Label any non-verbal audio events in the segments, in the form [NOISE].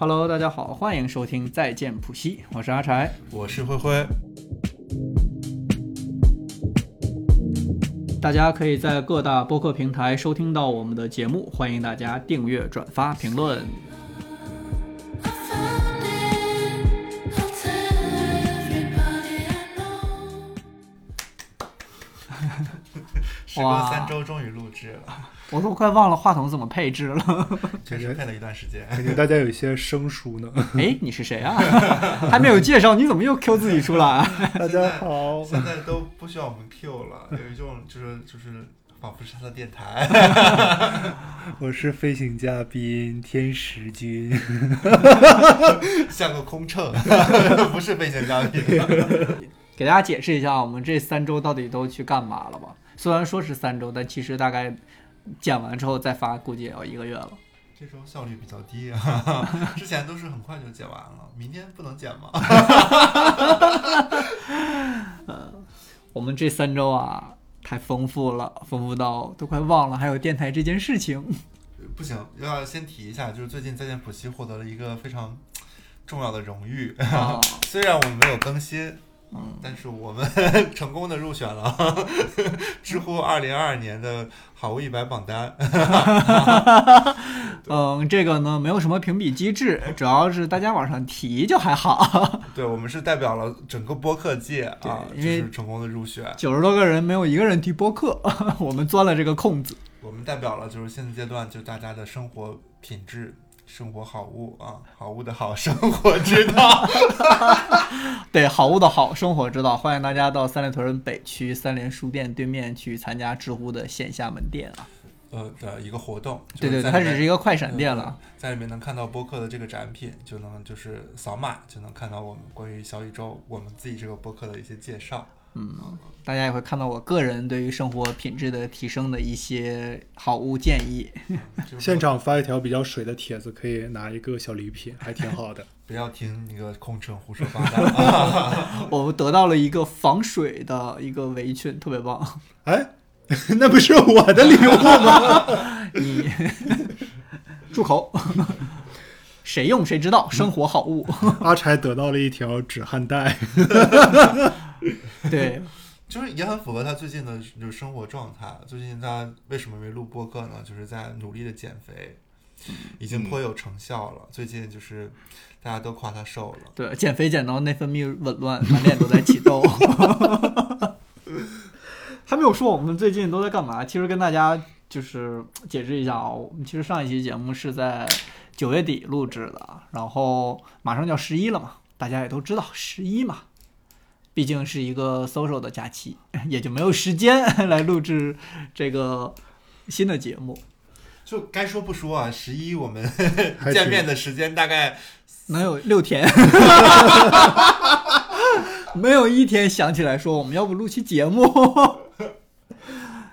Hello，大家好，欢迎收听再见普西，我是阿柴。我是灰灰。大家可以在各大播客平台收听到我们的节目，欢迎大家订阅、转发、评论。时隔三周，终于录制了。我都快忘了话筒怎么配置了，[LAUGHS] 确实配了一段时间。感觉大家有一些生疏呢。哎，你是谁啊？[LAUGHS] 还没有介绍，你怎么又 Q 自己出来？[LAUGHS] 大家好，现在都不需要我们 Q 了，有一种就是就是仿佛是他的电台。我是飞行嘉宾天使君，像个空乘，不是飞行嘉宾。给大家解释一下，我们这三周到底都去干嘛了吧？虽然说是三周，但其实大概。剪完之后再发，估计也要一个月了。这周效率比较低啊，[LAUGHS] 之前都是很快就剪完了。明天不能剪吗？[LAUGHS] 我们这三周啊，太丰富了，丰富到都快忘了还有电台这件事情。[LAUGHS] 不行，要先提一下，就是最近再见普西获得了一个非常重要的荣誉。虽然我们没有更新。嗯，但是我们 [LAUGHS] 成功的入选了 [LAUGHS] 知乎二零二二年的好物一百榜单。[LAUGHS] 嗯，这个呢没有什么评比机制，主要是大家往上提就还好。对，我们是代表了整个播客界啊，就是成功的入选。九十多个人没有一个人提播客，我们钻了这个空子。我们代表了就是现阶段就大家的生活品质。生活好物啊，好物的好生活之道，[LAUGHS] 对，好物的好生活之道，欢迎大家到三里屯北区三联书店对面去参加知乎的线下门店啊。呃的一个活动，对对，它只是一个快闪店了，在里面能看到播客的这个展品，就能就是扫码就能看到我们关于小宇宙我们自己这个播客的一些介绍。嗯，大家也会看到我个人对于生活品质的提升的一些好物建议。[LAUGHS] 现场发一条比较水的帖子，可以拿一个小礼品，还挺好的。不要听那个空乘胡说八道。[LAUGHS] 我们得到了一个防水的一个围裙，特别棒。哎，[LAUGHS] 那不是我的礼物吗？[LAUGHS] 你住口！谁用谁知道，生活好物。阿柴得到了一条止汗带。对，就是也很符合他最近的就是生活状态。最近他为什么没录播客呢？就是在努力的减肥，已经颇有成效了。最近就是大家都夸他瘦了。对，减肥减到内分泌紊乱，满脸都在起痘。[LAUGHS] 还没有说我们最近都在干嘛？其实跟大家就是解释一下啊，我们其实上一期节目是在九月底录制的，然后马上就要十一了嘛，大家也都知道十一嘛。毕竟是一个 social 的假期，也就没有时间 [LAUGHS] 来录制这个新的节目。就该说不说啊，十一我们 [LAUGHS] 见面的时间大概能有六天，[LAUGHS] 没有一天想起来说我们要不录期节目。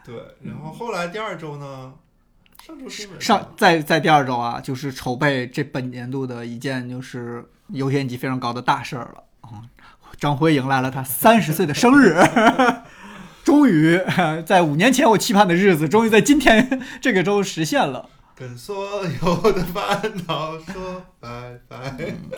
对，然后后来第二周呢，上周上在在第二周啊，就是筹备这本年度的一件就是优先级非常高的大事儿了啊。张辉迎来了他三十岁的生日，终于在五年前我期盼的日子，终于在今天 [LAUGHS] 这个周实现了。跟所有的烦恼说拜拜。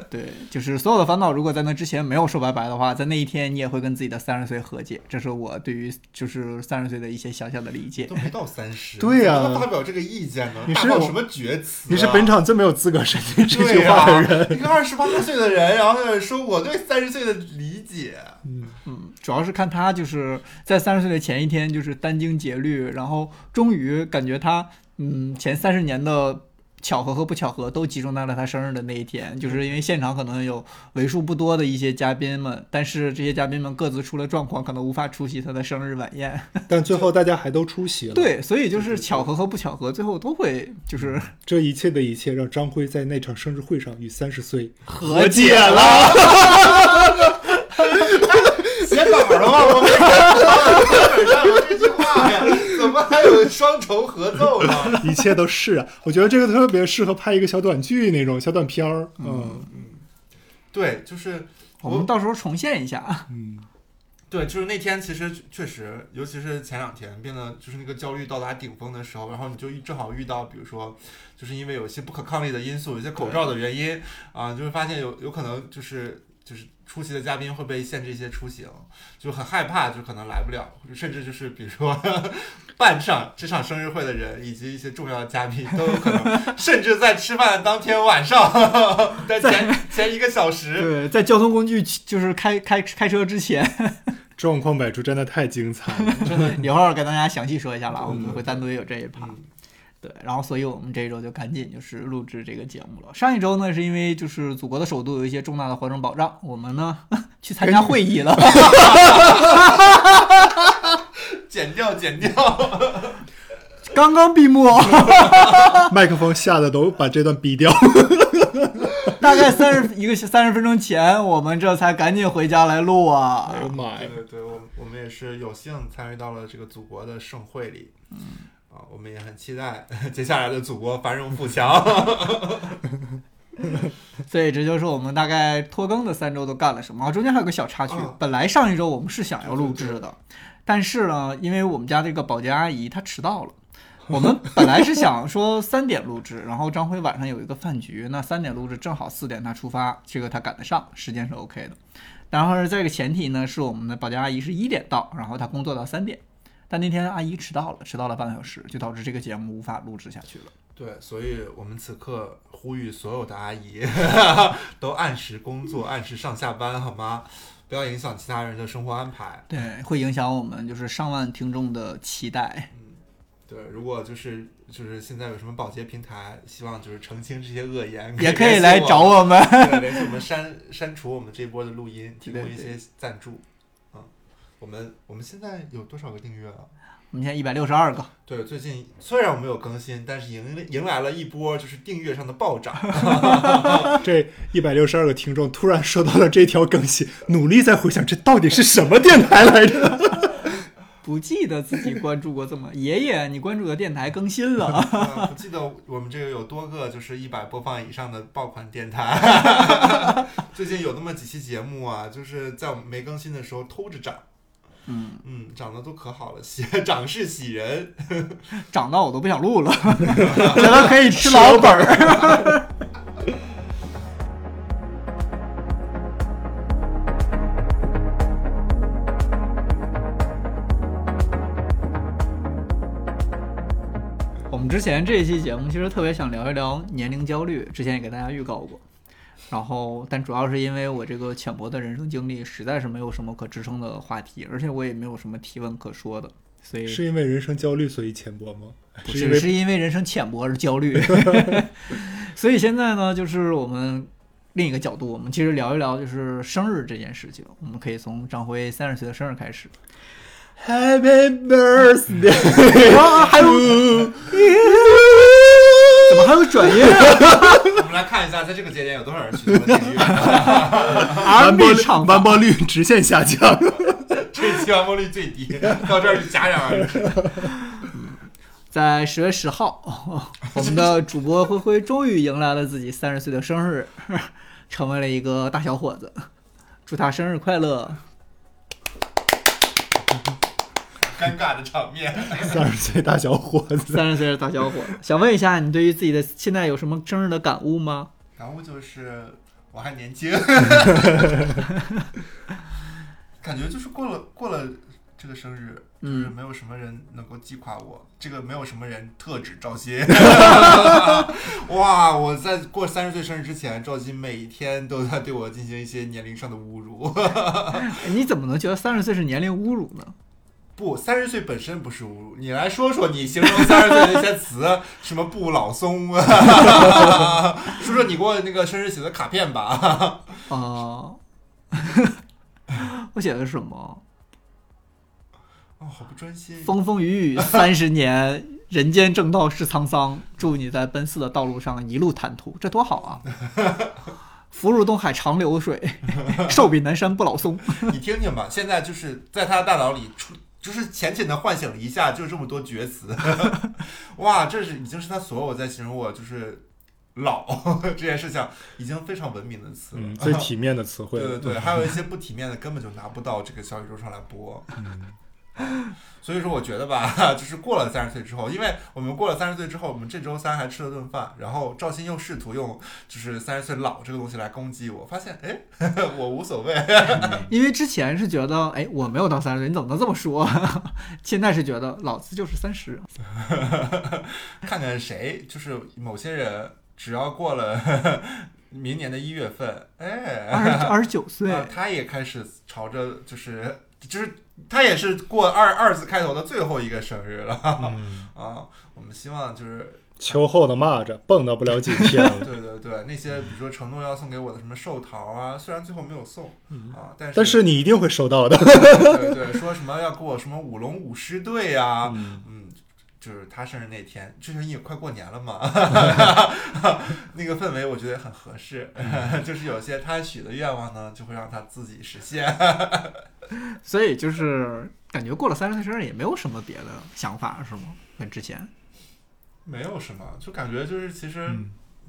对，就是所有的烦恼，如果在那之前没有说拜拜的话，在那一天你也会跟自己的三十岁和解。这是我对于就是三十岁的一些小小的理解。都没到三十，对呀，发表这个意见呢？你是有什么厥词？你是本场最没有资格说这句话的人。一个二十八岁的人，然后说我对三十岁的理解。嗯嗯，主要是看他就是在三十岁的前一天，就是殚精竭虑，然后终于感觉他。嗯，前三十年的巧合和不巧合都集中在了他生日的那一天，就是因为现场可能有为数不多的一些嘉宾们，但是这些嘉宾们各自出了状况，可能无法出席他的生日晚宴。[LAUGHS] 但最后大家还都出席了。对，所以就是巧合和不巧合，最后都会就是这一切的一切，让张辉在那场生日会上与三十岁和解了。写稿了吗？我没看上有这句话呀。怎么还有双重合奏呢？一切都是啊！我觉得这个特别适合拍一个小短剧那种小短片儿。嗯嗯，对，就是我们到时候重现一下。嗯，对，就是那天其实确实，尤其是前两天变得就是那个焦虑到达顶峰的时候，然后你就正好遇到，比如说，就是因为有一些不可抗力的因素，有些口罩的原因啊，就会发现有有可能就是就是出席的嘉宾会被限制一些出行，就很害怕，就可能来不了，甚至就是比如说 [LAUGHS] 办上这场生日会的人以及一些重要的嘉宾都有可能，甚至在吃饭的当天晚上在前前一个小时，对，在交通工具就是开开开车之前。状况百出，真的太精彩了！[LAUGHS] 真的，一会儿给大家详细说一下了，我们会单独有这一趴。对，然后所以我们这一周就赶紧就是录制这个节目了。上一周呢，是因为就是祖国的首都有一些重大的活动保障，我们呢 [LAUGHS] 去参加会议了。[LAUGHS] 剪掉，剪掉。[LAUGHS] 刚刚闭幕，麦克风吓得都把这段逼掉。大概三十一个三十分钟前，我们这才赶紧回家来录啊！哎呦妈呀！对对对，我我们也是有幸参与到了这个祖国的盛会里，嗯，啊，我们也很期待 [LAUGHS] 接下来的祖国繁荣富强。[LAUGHS] 所以这就是我们大概拖更的三周都干了什么。中间还有个小插曲，本来上一周我们是想要录制的，但是呢，因为我们家这个保洁阿姨她迟到了。我们本来是想说三点录制，然后张辉晚上有一个饭局，那三点录制正好四点他出发，这个他赶得上，时间是 OK 的。然后这个前提呢是我们的保洁阿姨是一点到，然后她工作到三点，但那天阿姨迟到了，迟到了半个小时，就导致这个节目无法录制下去了。对，所以我们此刻呼吁所有的阿姨 [LAUGHS] 都按时工作，按时上下班，好吗？不要影响其他人的生活安排。对，会影响我们就是上万听众的期待。嗯对，如果就是就是现在有什么保洁平台，希望就是澄清这些恶言，也可以来找我们，联系我们删删除我们这波的录音，提供一些赞助。嗯，我们我们现在有多少个订阅了？我们现在一百六十二个。对，最近虽然我们有更新，但是迎迎来了一波就是订阅上的暴涨。[LAUGHS] [LAUGHS] 这一百六十二个听众突然收到了这条更新，努力在回想这到底是什么电台来着。[LAUGHS] 不记得自己关注过这么爷爷，你关注的电台更新了。不记得我们这个有多个就是一百播放以上的爆款电台。最近有那么几期节目啊，就是在我们没更新的时候偷着涨。嗯嗯，长得都可好了，喜 [LAUGHS] 长势喜人，[LAUGHS] 长到我都不想录了，[LAUGHS] 觉得可以吃老本儿。我们之前这一期节目其实特别想聊一聊年龄焦虑，之前也给大家预告过。然后，但主要是因为我这个浅薄的人生经历，实在是没有什么可支撑的话题，而且我也没有什么提问可说的，所以是因为人生焦虑所以浅薄吗？不是，是因为人生浅薄而焦虑。[LAUGHS] [LAUGHS] 所以现在呢，就是我们另一个角度，我们其实聊一聊就是生日这件事情。我们可以从张辉三十岁的生日开始。Happy birthday！[LAUGHS] 还有，怎么还有转音？[LAUGHS] 我们来看一下，在这个节点有多少人去订阅？[LAUGHS] 完播率完播率直线下降，[LAUGHS] 这期完播率最低，到这儿就戛然而止。在十月十号，我们的主播灰灰终于迎来了自己三十岁的生日，成为了一个大小伙子。祝他生日快乐！尴尬的场面，[LAUGHS] 三十岁大小伙子，三十岁的大小伙子，想问一下，你对于自己的现在有什么生日的感悟吗？感悟就是我还年轻，[LAUGHS] 感觉就是过了过了这个生日，就是没有什么人能够击垮我，这个没有什么人特指赵鑫。[LAUGHS] 哇，我在过三十岁生日之前，赵鑫每一天都在对我进行一些年龄上的侮辱。你怎么能觉得三十岁是年龄侮辱呢？不，三十岁本身不是侮辱。你来说说你形容三十岁的那些词，[LAUGHS] 什么不老松啊，[LAUGHS] 说说你给我那个生日写的卡片吧。啊，[LAUGHS] 我写的是什么？哦，好不专心。风风雨雨三十年，人间正道是沧桑。祝你在奔四的道路上一路坦途，这多好啊！福如东海长流水，寿比南山不老松。你听听吧，现在就是在他的大脑里出。就是浅浅的唤醒了一下，就这么多绝词，[LAUGHS] 哇，这是已经是他所有在形容我就是老 [LAUGHS] 这件事情已经非常文明的词了。嗯，最体面的词汇。对对对，还有一些不体面的，根本就拿不到这个小宇宙上来播。[LAUGHS] 所以说，我觉得吧，[LAUGHS] 就是过了三十岁之后，因为我们过了三十岁之后，我们这周三还吃了顿饭，然后赵鑫又试图用就是三十岁老这个东西来攻击我，发现哎，[LAUGHS] 我无所谓。因为之前是觉得哎，我没有到三十岁，你怎么能这么说？现在是觉得老子就是三十。看看谁，就是某些人，只要过了明年的一月份，哎，二十二十九岁，他也开始朝着就是就是。他也是过二二字开头的最后一个生日了 [LAUGHS] 啊！我们希望就是秋后的蚂蚱蹦跶不了几天 [LAUGHS] 了。对对对，那些比如说承诺要送给我的什么寿桃啊，虽然最后没有送啊，但是但是你一定会收到的。[LAUGHS] 对对，说什么要给我什么舞龙舞狮队呀？嗯，就是他生日那天，就是因为快过年了嘛，[LAUGHS] 那个氛围我觉得很合适。[LAUGHS] 就是有些他许的愿望呢，就会让他自己实现。[LAUGHS] 所以就是感觉过了三十岁生日也没有什么别的想法，是吗？跟之前没有什么，就感觉就是其实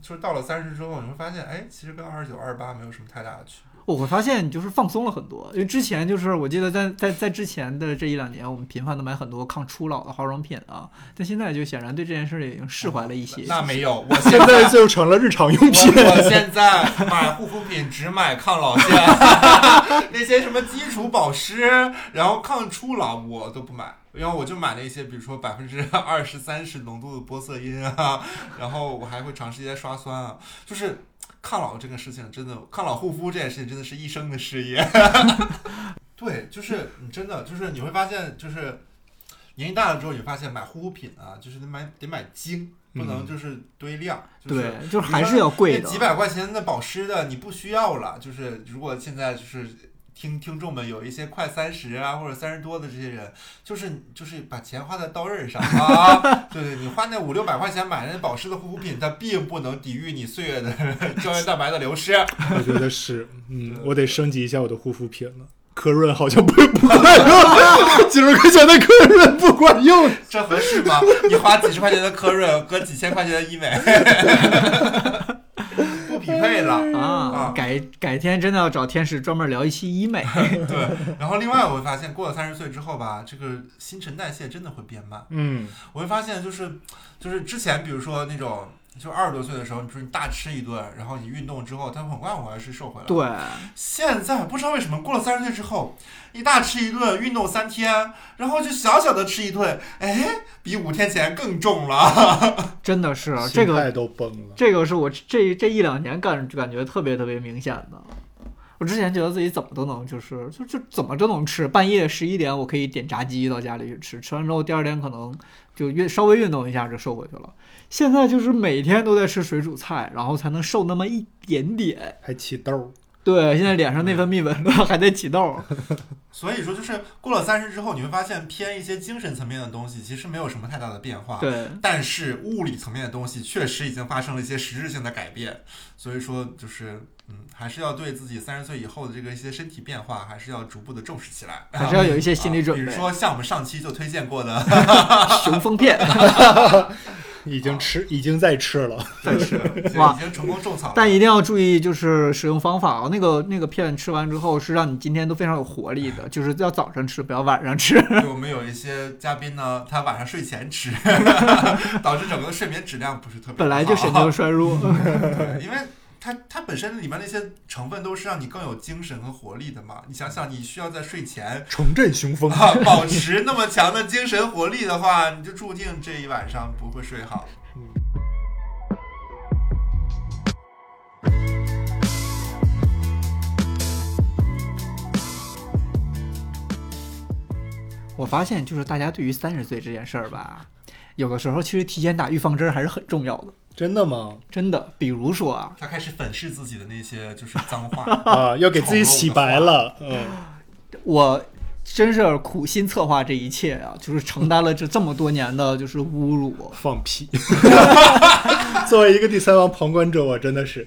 就是到了三十之后，你会发现，哎，其实跟二十九、二十八没有什么太大的区别。我会发现你就是放松了很多，因为之前就是我记得在在在之前的这一两年，我们频繁的买很多抗初老的化妆品啊，但现在就显然对这件事已经释怀了一些。那没有，我现在就成了日常用品。我现在买护肤品只买抗老线，[LAUGHS] 那些什么基础保湿，然后抗初老我都不买，因为我就买了一些，比如说百分之二十三十浓度的玻色因啊，然后我还会尝试一些刷酸啊，就是。抗老这个事情真的，抗老护肤这件事情真的是一生的事业。[LAUGHS] 对，就是你真的就是你会发现，就是年纪大了之后，你发现买护肤品啊，就是得买得买精，不能就是堆量。对，就是还是要贵的。几百块钱的保湿的你不需要了，就是如果现在就是。听听众们有一些快三十啊或者三十多的这些人，就是就是把钱花在刀刃上 [LAUGHS] 啊，对对，你花那五六百块钱买那保湿的护肤品，它并不能抵御你岁月的 [LAUGHS] 胶原蛋白的流失。我觉得是，嗯，我得升级一下我的护肤品了。科润好像不 [LAUGHS] 不管用，几十块钱的科润不管用，这合适吗？你花几十块钱的科润和几千块钱的医美。匹配了啊！改改天真的要找天使专门聊一期医美。[LAUGHS] 对，[LAUGHS] 然后另外我会发现，过了三十岁之后吧，这个新陈代谢真的会变慢。嗯，我会发现就是就是之前比如说那种。就二十多岁的时候，你说你大吃一顿，然后你运动之后，它很快很快是瘦回来。对。现在不知道为什么，过了三十岁之后，你大吃一顿，运动三天，然后就小小的吃一顿，哎，比五天前更重了。[LAUGHS] 真的是这个都崩了。这个是我这这一两年感感觉特别特别明显的。我之前觉得自己怎么都能，就是就就怎么都能吃，半夜十一点我可以点炸鸡到家里去吃，吃完之后第二天可能就运稍微运动一下就瘦回去了。现在就是每天都在吃水煮菜，然后才能瘦那么一点点，还起痘。对，现在脸上内分泌紊乱，还在起痘。[LAUGHS] 所以说，就是过了三十之后，你会发现偏一些精神层面的东西，其实没有什么太大的变化。对。但是物理层面的东西确实已经发生了一些实质性的改变。所以说，就是嗯，还是要对自己三十岁以后的这个一些身体变化，还是要逐步的重视起来。还是要有一些心理准备。比如说，像我们上期就推荐过的 [LAUGHS] 雄风片。[LAUGHS] 已经吃，已经在吃了，在吃，[LAUGHS] 哇，已经成功种草。但一定要注意，就是使用方法啊。那个那个片吃完之后，是让你今天都非常有活力的，就是要早上吃，不要晚上吃。我们有一些嘉宾呢，他晚上睡前吃，导致整个睡眠质量不是特别好。本来就神经衰弱，对，因为。它它本身里面那些成分都是让你更有精神和活力的嘛？你想想，你需要在睡前重振雄风，保持那么强的精神活力的话，你就注定这一晚上不会睡好。我发现，就是大家对于三十岁这件事儿吧，有的时候其实提前打预防针还是很重要的。真的吗？真的，比如说啊，他开始粉饰自己的那些就是脏话 [LAUGHS] 啊，要给自己洗白了。嗯，我真是苦心策划这一切啊，就是承担了这这么多年的就是侮辱。放屁！[LAUGHS] 作为一个第三方旁观者，我真的是，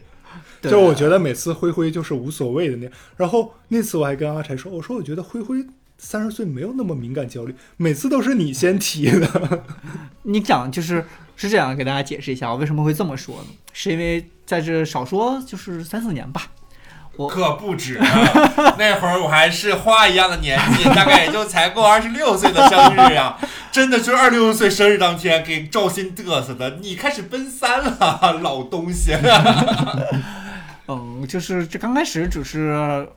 就我觉得每次灰灰就是无所谓的那样。然后那次我还跟阿柴说，我说我觉得灰灰。三十岁没有那么敏感焦虑，每次都是你先提的。[LAUGHS] 你讲就是是这样，给大家解释一下，我为什么会这么说呢？是因为在这少说就是三四年吧，我可不止，那会儿我还是花一样的年纪，大概也就才过二十六岁的生日呀，真的就是二十六岁生日当天给赵鑫嘚瑟的，你开始奔三了，老东西。[LAUGHS] 嗯，就是这刚开始只是。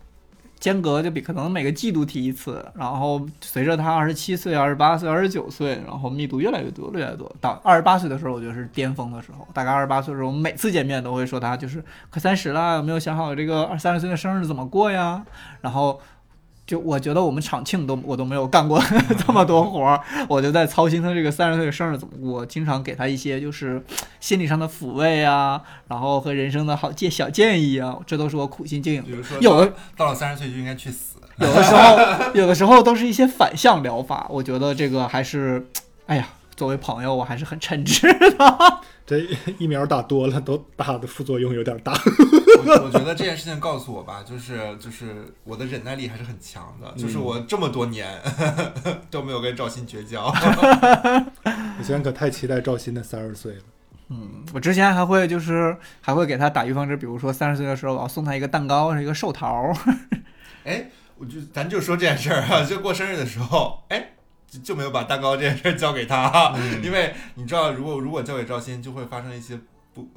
间隔就比可能每个季度提一次，然后随着他二十七岁、二十八岁、二十九岁，然后密度越来越多，越来越多。到二十八岁的时候，我觉得是巅峰的时候。大概二十八岁的时候，我们每次见面都会说他就是快三十了，有没有想好这个二三十岁的生日怎么过呀？然后。就我觉得我们厂庆都我都没有干过 [LAUGHS] 这么多活儿，我就在操心他这个三十岁的生日怎么过，经常给他一些就是 [TSK] 心理上的抚慰啊，然后和人生的好建小建议啊，这都是我苦心经营。比如说，有的到了三十岁就应该去死，有的时候 [LAUGHS] 有的时候都是一些反向疗法，我觉得这个还是，[TSK] 哎呀。作为朋友，我还是很称职的。这疫苗打多了，都打的副作用有点大。我我觉得这件事情告诉我吧，就是就是我的忍耐力还是很强的。就是我这么多年 [LAUGHS] 都没有跟赵鑫绝交。我现在可太期待赵鑫的三十岁了。[LAUGHS] 嗯，我之前还会就是还会给他打预防针，比如说三十岁的时候，我要送他一个蛋糕，是一个寿桃。[LAUGHS] 哎，我就咱就说这件事儿啊，就过生日的时候，哎。就没有把蛋糕这件事交给他，因为你知道，如果如果交给赵鑫，就会发生一些不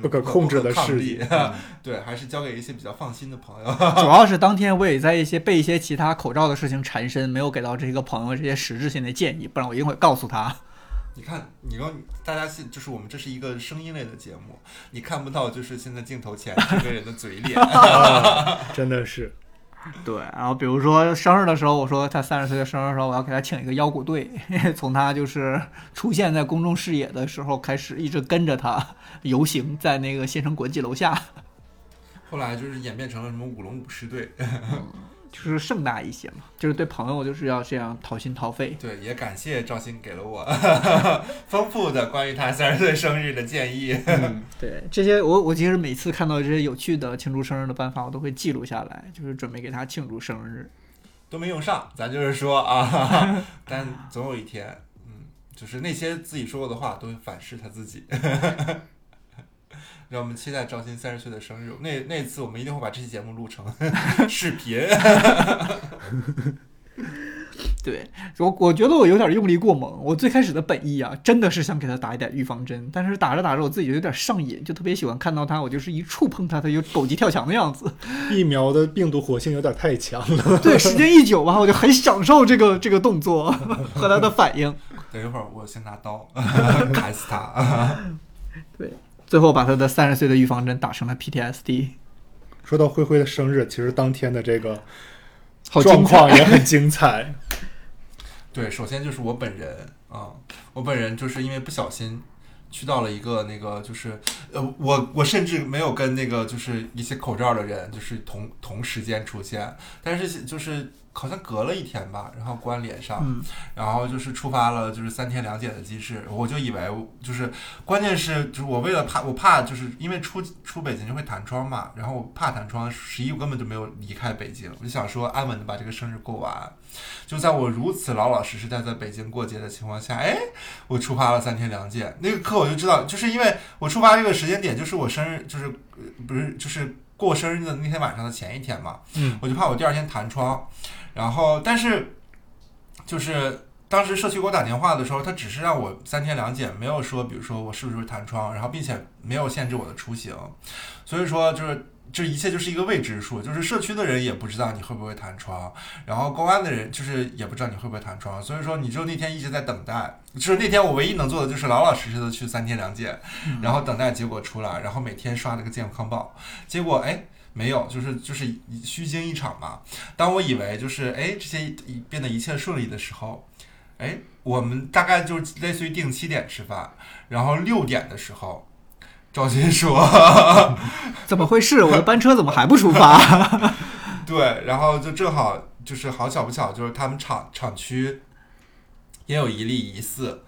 不可控制的事力。[LAUGHS] 对，还是交给一些比较放心的朋友。[LAUGHS] 主要是当天我也在一些被一些其他口罩的事情缠身，没有给到这个朋友这些实质性的建议，不然我一定会告诉他。你看，你说大家现就是我们这是一个声音类的节目，你看不到就是现在镜头前这个人的嘴脸，真的是。[LAUGHS] 对，然后比如说生日的时候，我说他三十岁的生日的时候，我要给他请一个腰鼓队，[LAUGHS] 从他就是出现在公众视野的时候开始，一直跟着他游行在那个县城国际楼下。[LAUGHS] 后来就是演变成了什么舞龙舞狮队。就是盛大一些嘛，就是对朋友就是要这样掏心掏肺。对，也感谢赵鑫给了我 [LAUGHS] 丰富的关于他三十岁生日的建议。[LAUGHS] 对，这些我我其实每次看到这些有趣的庆祝生日的办法，我都会记录下来，就是准备给他庆祝生日。都没用上，咱就是说啊，[LAUGHS] 但总有一天，嗯，就是那些自己说过的话都会反噬他自己。让我们期待赵鑫三十岁的生日。那那次我们一定会把这期节目录成 [LAUGHS] 视频。[LAUGHS] 对，我我觉得我有点用力过猛。我最开始的本意啊，真的是想给他打一点预防针，但是打着打着我自己就有点上瘾，就特别喜欢看到他，我就是一触碰他，他就狗急跳墙的样子。[LAUGHS] 疫苗的病毒活性有点太强了。对，时间一久吧，我就很享受这个这个动作和他的反应。等一会儿我先拿刀砍死他。对。最后把他的三十岁的预防针打成了 PTSD。说到灰灰的生日，其实当天的这个状况也很精彩。[LAUGHS] 对，首先就是我本人啊，我本人就是因为不小心去到了一个那个，就是呃，我我甚至没有跟那个就是一些口罩的人就是同同时间出现，但是就是。好像隔了一天吧，然后关联上，然后就是触发了就是三天两检的机制，我就以为就是关键是就是我为了怕我怕就是因为出出北京就会弹窗嘛，然后我怕弹窗，十一我根本就没有离开北京，我就想说安稳的把这个生日过完，就在我如此老老实实待在北京过节的情况下，哎，我触发了三天两检，那个课我就知道，就是因为我触发这个时间点就是我生日就是不是就是过生日的那天晚上的前一天嘛，嗯，我就怕我第二天弹窗。然后，但是，就是当时社区给我打电话的时候，他只是让我三天两检，没有说，比如说我是不是弹窗，然后并且没有限制我的出行，所以说就是这一切就是一个未知数，就是社区的人也不知道你会不会弹窗，然后公安的人就是也不知道你会不会弹窗，所以说你就那天一直在等待，就是那天我唯一能做的就是老老实实的去三天两检，然后等待结果出来，然后每天刷那个健康宝，结果哎。没有，就是就是虚惊一场嘛。当我以为就是哎这些变得一切顺利的时候，哎，我们大概就类似于定七点吃饭，然后六点的时候，赵鑫说：[LAUGHS] “怎么回事？我的班车怎么还不出发？” [LAUGHS] 对，然后就正好就是好巧不巧，就是他们厂厂区也有一例疑似。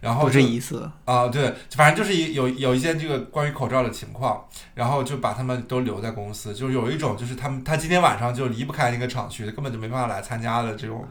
然后不是一次。啊，对，反正就是有有一些这个关于口罩的情况，然后就把他们都留在公司，就有一种就是他们他今天晚上就离不开那个厂区，根本就没办法来参加的这种。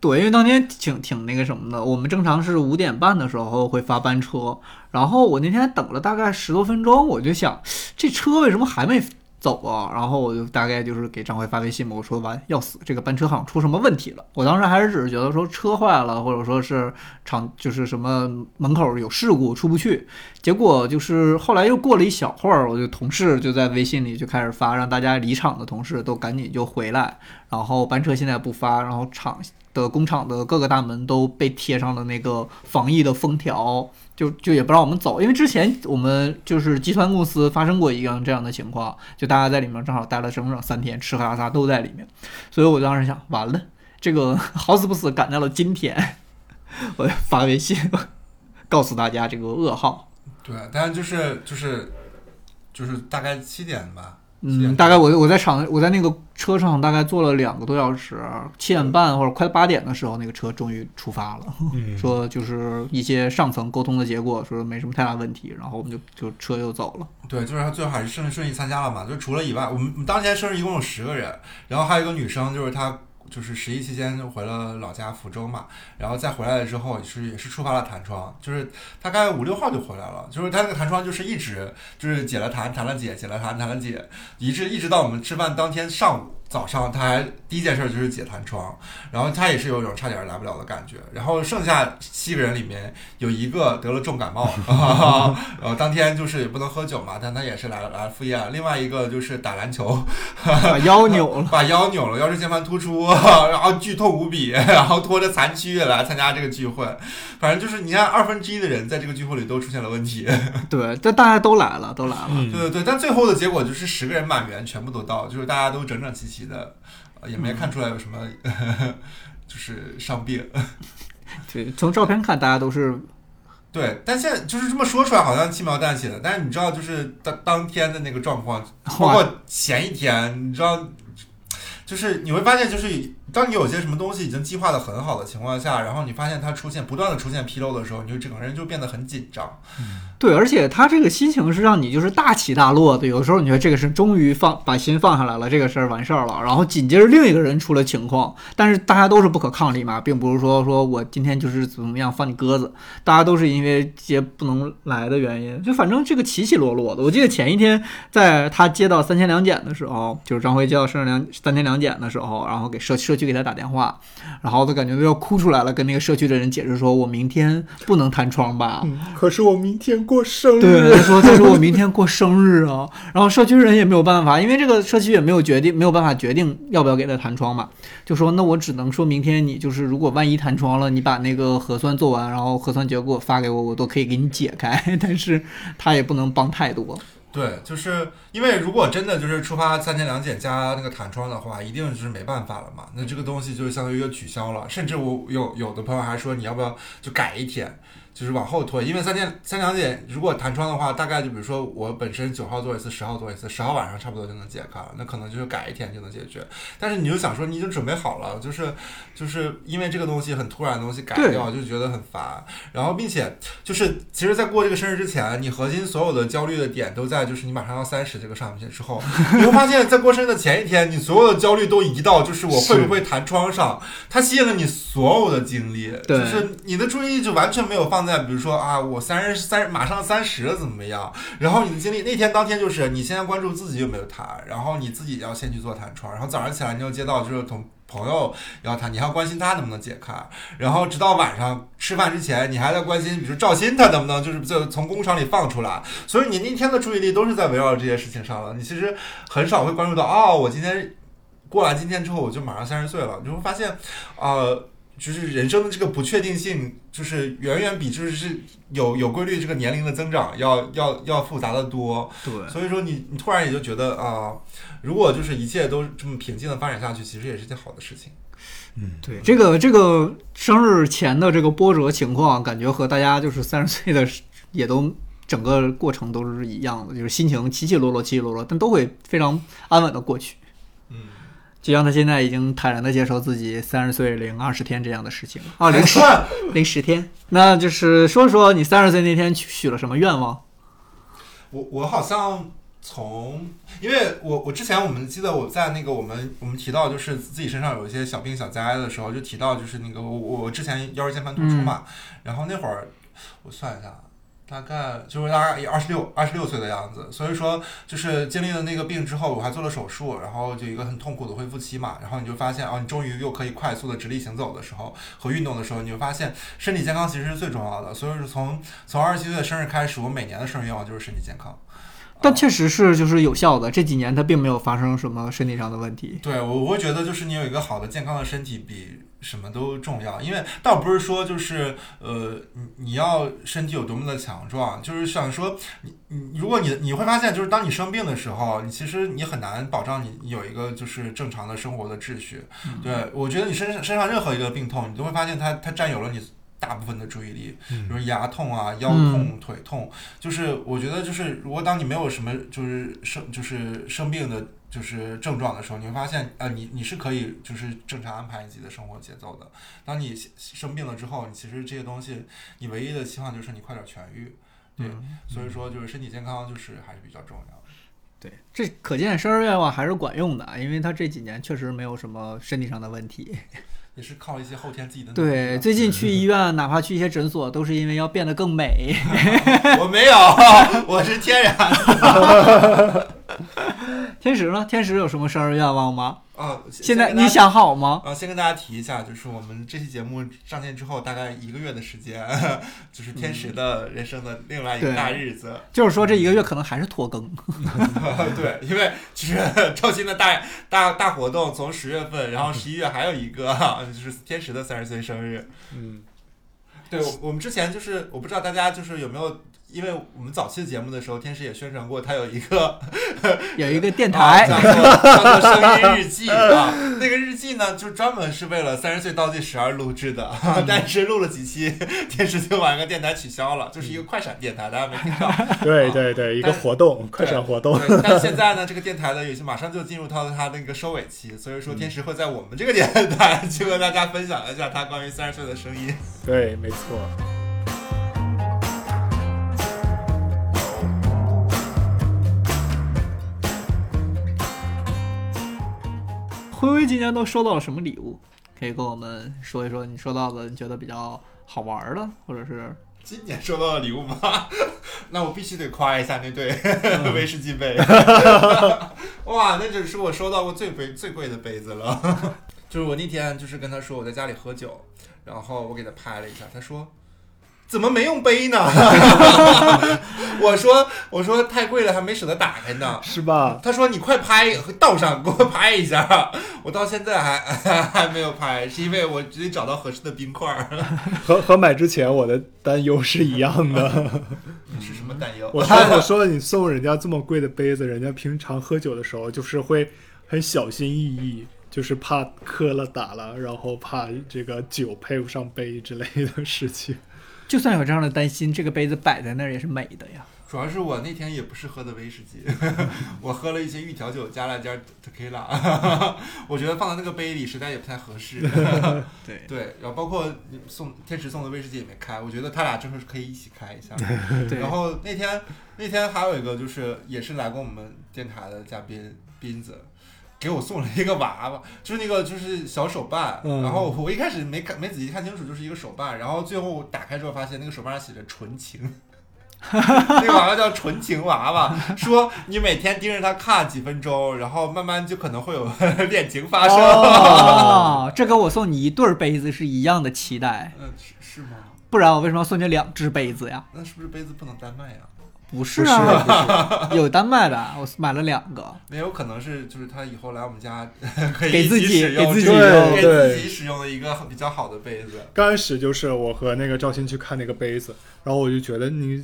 对，因为当天挺挺那个什么的，我们正常是五点半的时候会发班车，然后我那天等了大概十多分钟，我就想这车为什么还没走啊？然后我就大概就是给张辉发微信嘛，我说完要死，这个班车好像出什么问题了。我当时还是只是觉得说车坏了，或者说是厂就是什么门口有事故出不去。结果就是后来又过了一小会儿，我就同事就在微信里就开始发，让大家离场的同事都赶紧就回来，然后班车现在不发，然后厂。的工厂的各个大门都被贴上了那个防疫的封条，就就也不让我们走，因为之前我们就是集团公司发生过一样这样的情况，就大家在里面正好待了整整三天，吃喝拉撒都在里面，所以我当时想，完了，这个好死不死赶到了今天，[LAUGHS] 我发微信告诉大家这个噩耗。对，但是就是就是就是大概七点吧。嗯，大概我我在场，我在那个车上大概坐了两个多小时，七点半或者快八点的时候，那个车终于出发了。[LAUGHS] 说就是一些上层沟通的结果，说没什么太大问题，然后我们就就车就走了。对，就是他最后还是顺顺利参加了嘛。就除了以外，我们当天生日一共有十个人，然后还有一个女生，就是她。就是十一期间就回了老家福州嘛，然后再回来了之后是也是触发了弹窗，就是大概五六号就回来了，就是他那个弹窗就是一直就是解了弹弹了解解了弹弹了解，一直一直到我们吃饭当天上午。早上他还第一件事就是解弹窗，然后他也是有一种差点来不了的感觉。然后剩下七个人里面有一个得了重感冒，[LAUGHS] 然后当天就是也不能喝酒嘛，但他也是来了来赴宴。另外一个就是打篮球，把 [LAUGHS] 腰扭了，把腰扭了，腰椎间盘突出，然后剧痛无比，然后拖着残躯来参加这个聚会。反正就是你看二分之一的人在这个聚会里都出现了问题。[LAUGHS] 对，但大家都来了，都来了。对对对，但最后的结果就是十个人满员全部都到，就是大家都整整齐齐。的，也没看出来有什么，[LAUGHS] 就是伤病。[LAUGHS] 对，从照片看，大家都是对，但现在就是这么说出来，好像轻描淡写的。但是你知道，就是当当天的那个状况，包括前一天，你知道，就是你会发现，就是当你有些什么东西已经计划的很好的情况下，然后你发现它出现不断的出现纰漏的时候，你就整个人就变得很紧张。对，而且他这个心情是让你就是大起大落的。有的时候你觉得这个事终于放把心放下来了，这个事儿完事儿了。然后紧接着另一个人出了情况，但是大家都是不可抗力嘛，并不是说说我今天就是怎么样放你鸽子，大家都是因为接不能来的原因。就反正这个起起落落的。我记得前一天在他接到三千两检的时候，就是张辉接到三两三千两检检的时候，然后给社社区给他打电话，然后他感觉都要哭出来了，跟那个社区的人解释说，我明天不能弹窗吧？可是我明天。过生日，对，他说他说我明天过生日啊，[LAUGHS] 然后社区人也没有办法，因为这个社区也没有决定，没有办法决定要不要给他弹窗嘛，就说那我只能说明天你就是如果万一弹窗了，你把那个核酸做完，然后核酸结果发给我，我都可以给你解开，但是他也不能帮太多。对，就是因为如果真的就是触发三天两检加那个弹窗的话，一定就是没办法了嘛，那这个东西就相当于就取消了，甚至我有有的朋友还说你要不要就改一天。就是往后推，因为三天三两点如果弹窗的话，大概就比如说我本身九号做一次，十号做一次，十号晚上差不多就能解开了，那可能就是改一天就能解决。但是你就想说，你已经准备好了，就是就是因为这个东西很突然的东西改掉，就觉得很烦。然后并且就是其实，在过这个生日之前，你核心所有的焦虑的点都在就是你马上要三十这个上面之后，[LAUGHS] 你会发现在过生日的前一天，你所有的焦虑都移到就是我会不会弹窗上，它吸引了你所有的精力，就是你的注意力就完全没有放。在比如说啊，我三十三马上三十了怎么样？然后你的经历那天当天就是你先关注自己有没有谈，然后你自己要先去做弹窗，然后早上起来你就接到就是同朋友要谈，你还要关心他能不能解开，然后直到晚上吃饭之前你还在关心，比如赵鑫他能不能就是就从工厂里放出来，所以你那天的注意力都是在围绕这些事情上了，你其实很少会关注到哦，我今天过完今天之后我就马上三十岁了，你就会发现，呃。就是人生的这个不确定性，就是远远比就是有有规律这个年龄的增长要要要复杂的多。对，所以说你你突然也就觉得啊，如果就是一切都这么平静的发展下去，其实也是件好的事情。嗯，对，这个这个生日前的这个波折情况，感觉和大家就是三十岁的也都整个过程都是一样的，就是心情起起落落，起起落落，但都会非常安稳的过去。就像他现在已经坦然的接受自己三十岁零二十天这样的事情啊，零十 [LAUGHS] 零十天，那就是说说你三十岁那天许了什么愿望？我我好像从，因为我我之前我们记得我在那个我们我们提到就是自己身上有一些小病小灾的时候，就提到就是那个我我之前腰椎间盘突出嘛，然后那会儿我算一下。大概就是大概二十六二十六岁的样子，所以说就是经历了那个病之后，我还做了手术，然后就一个很痛苦的恢复期嘛，然后你就发现哦，你终于又可以快速的直立行走的时候和运动的时候，你就发现身体健康其实是最重要的。所以说从从二十七岁的生日开始，我每年的生日愿望就是身体健康。但确实是就是有效的，这几年他并没有发生什么身体上的问题。对，我会觉得就是你有一个好的健康的身体比。什么都重要，因为倒不是说就是呃，你你要身体有多么的强壮，就是想说你你如果你你会发现，就是当你生病的时候，你其实你很难保障你有一个就是正常的生活的秩序。对我觉得你身上身上任何一个病痛，你都会发现它它占有了你大部分的注意力，比如牙痛啊、腰痛、腿痛，就是我觉得就是如果当你没有什么就是生就是生病的。就是症状的时候，你会发现，呃，你你是可以就是正常安排你自己的生活节奏的。当你生病了之后，你其实这些东西，你唯一的希望就是你快点痊愈。对，所以说就是身体健康就是还是比较重要。对，这可见生日愿望还是管用的，因为他这几年确实没有什么身体上的问题。[LAUGHS] 也是靠一些后天自己的对，最近去 [LAUGHS] 医院，哪怕去一些诊所，都是因为要变得更美。[LAUGHS] 我没有，我是天然。[LAUGHS] 天使呢？天使有什么生日愿望吗？啊，现在你想好吗？啊，先跟大家提一下，就是我们这期节目上线之后，大概一个月的时间，[LAUGHS] 就是天使的人生的另外一个大日子。就是说这一个月可能还是拖更。[LAUGHS] 对，因为就是赵新的大大大活动从十月份，然后十一月还有一个，就是天使的三十岁生日。嗯，对，我们之前就是我不知道大家就是有没有。因为我们早期的节目的时候，天使也宣传过，他有一个 [LAUGHS] 有一个电台，叫做叫做声音日记啊。[LAUGHS] 那个日记呢，就专门是为了三十岁倒计时而录制的。[LAUGHS] 但是录了几期，天使就把那个电台取消了，就是一个快闪电台，大家没听到？对对对，一个活动，快闪活动。但现在呢，这个电台呢，也是马上就进入到它那个收尾期，所以说天使会在我们这个电台去和大家分享一下他关于三十岁的声音。对，没错。灰灰今年都收到了什么礼物？可以跟我们说一说你收到的你觉得比较好玩的，或者是今年收到的礼物吗？[LAUGHS] 那我必须得夸一下那对 [LAUGHS] 威士忌杯，[LAUGHS] 哇，那只是我收到过最贵最贵的杯子了。就是我那天就是跟他说我在家里喝酒，然后我给他拍了一下，他说。怎么没用杯呢？[LAUGHS] 我说我说太贵了，还没舍得打开呢，是吧？他说你快拍倒上，给我拍一下。我到现在还 [LAUGHS] 还没有拍，是因为我直接找到合适的冰块。[LAUGHS] 和和买之前我的担忧是一样的。你是什么担忧？我说我说你送人家这么贵的杯子，人家平常喝酒的时候就是会很小心翼翼，就是怕磕了打了，然后怕这个酒配不上杯之类的事情。就算有这样的担心，这个杯子摆在那儿也是美的呀。主要是我那天也不是喝的威士忌，[LAUGHS] 我喝了一些预调酒，加了点 tequila，[LAUGHS] 我觉得放在那个杯里实在也不太合适。[LAUGHS] 对对，然后包括送天使送的威士忌也没开，我觉得他俩正是可以一起开一下。然后那天那天还有一个就是也是来过我们电台的嘉宾斌子。给我送了一个娃娃，[LAUGHS] 就是那个就是小手办，然后我一开始没看没仔细看清楚，就是一个手办，然后最后打开之后发现那个手办上写着纯情，[LAUGHS] 那个娃娃叫纯情娃娃，说你每天盯着它看几分钟，然后慢慢就可能会有恋情发生。哦，这跟我送你一对杯子是一样的期待。嗯，是是吗？不然我为什么要送你两只杯子呀？那是不是杯子不能单卖呀？不是啊，[LAUGHS] 有单卖的，我买了两个。那有可能是，就是他以后来我们家 [LAUGHS] 可以给自己给自己给自己使用的一个比较好的杯子。刚开始就是我和那个赵鑫去看那个杯子，然后我就觉得你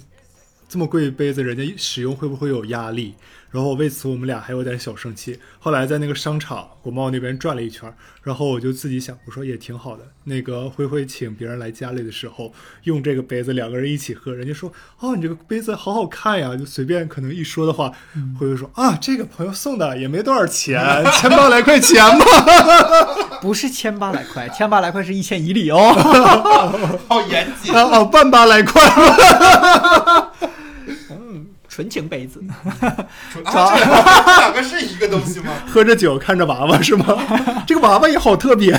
这么贵杯子，人家使用会不会有压力？然后为此我们俩还有点小生气。后来在那个商场国贸那边转了一圈，然后我就自己想，我说也挺好的。那个灰灰请别人来家里的时候用这个杯子，两个人一起喝，人家说哦你这个杯子好好看呀，就随便可能一说的话，灰灰说啊这个朋友送的也没多少钱，千八来块钱吧。不是千八来块，千八来块是一千一里哦。好严谨啊，[LAUGHS] 半八来块。[LAUGHS] 纯情杯子，说啊，这 [LAUGHS] 这两个是一个东西吗？[LAUGHS] 喝着酒看着娃娃是吗？[LAUGHS] 这个娃娃也好特别。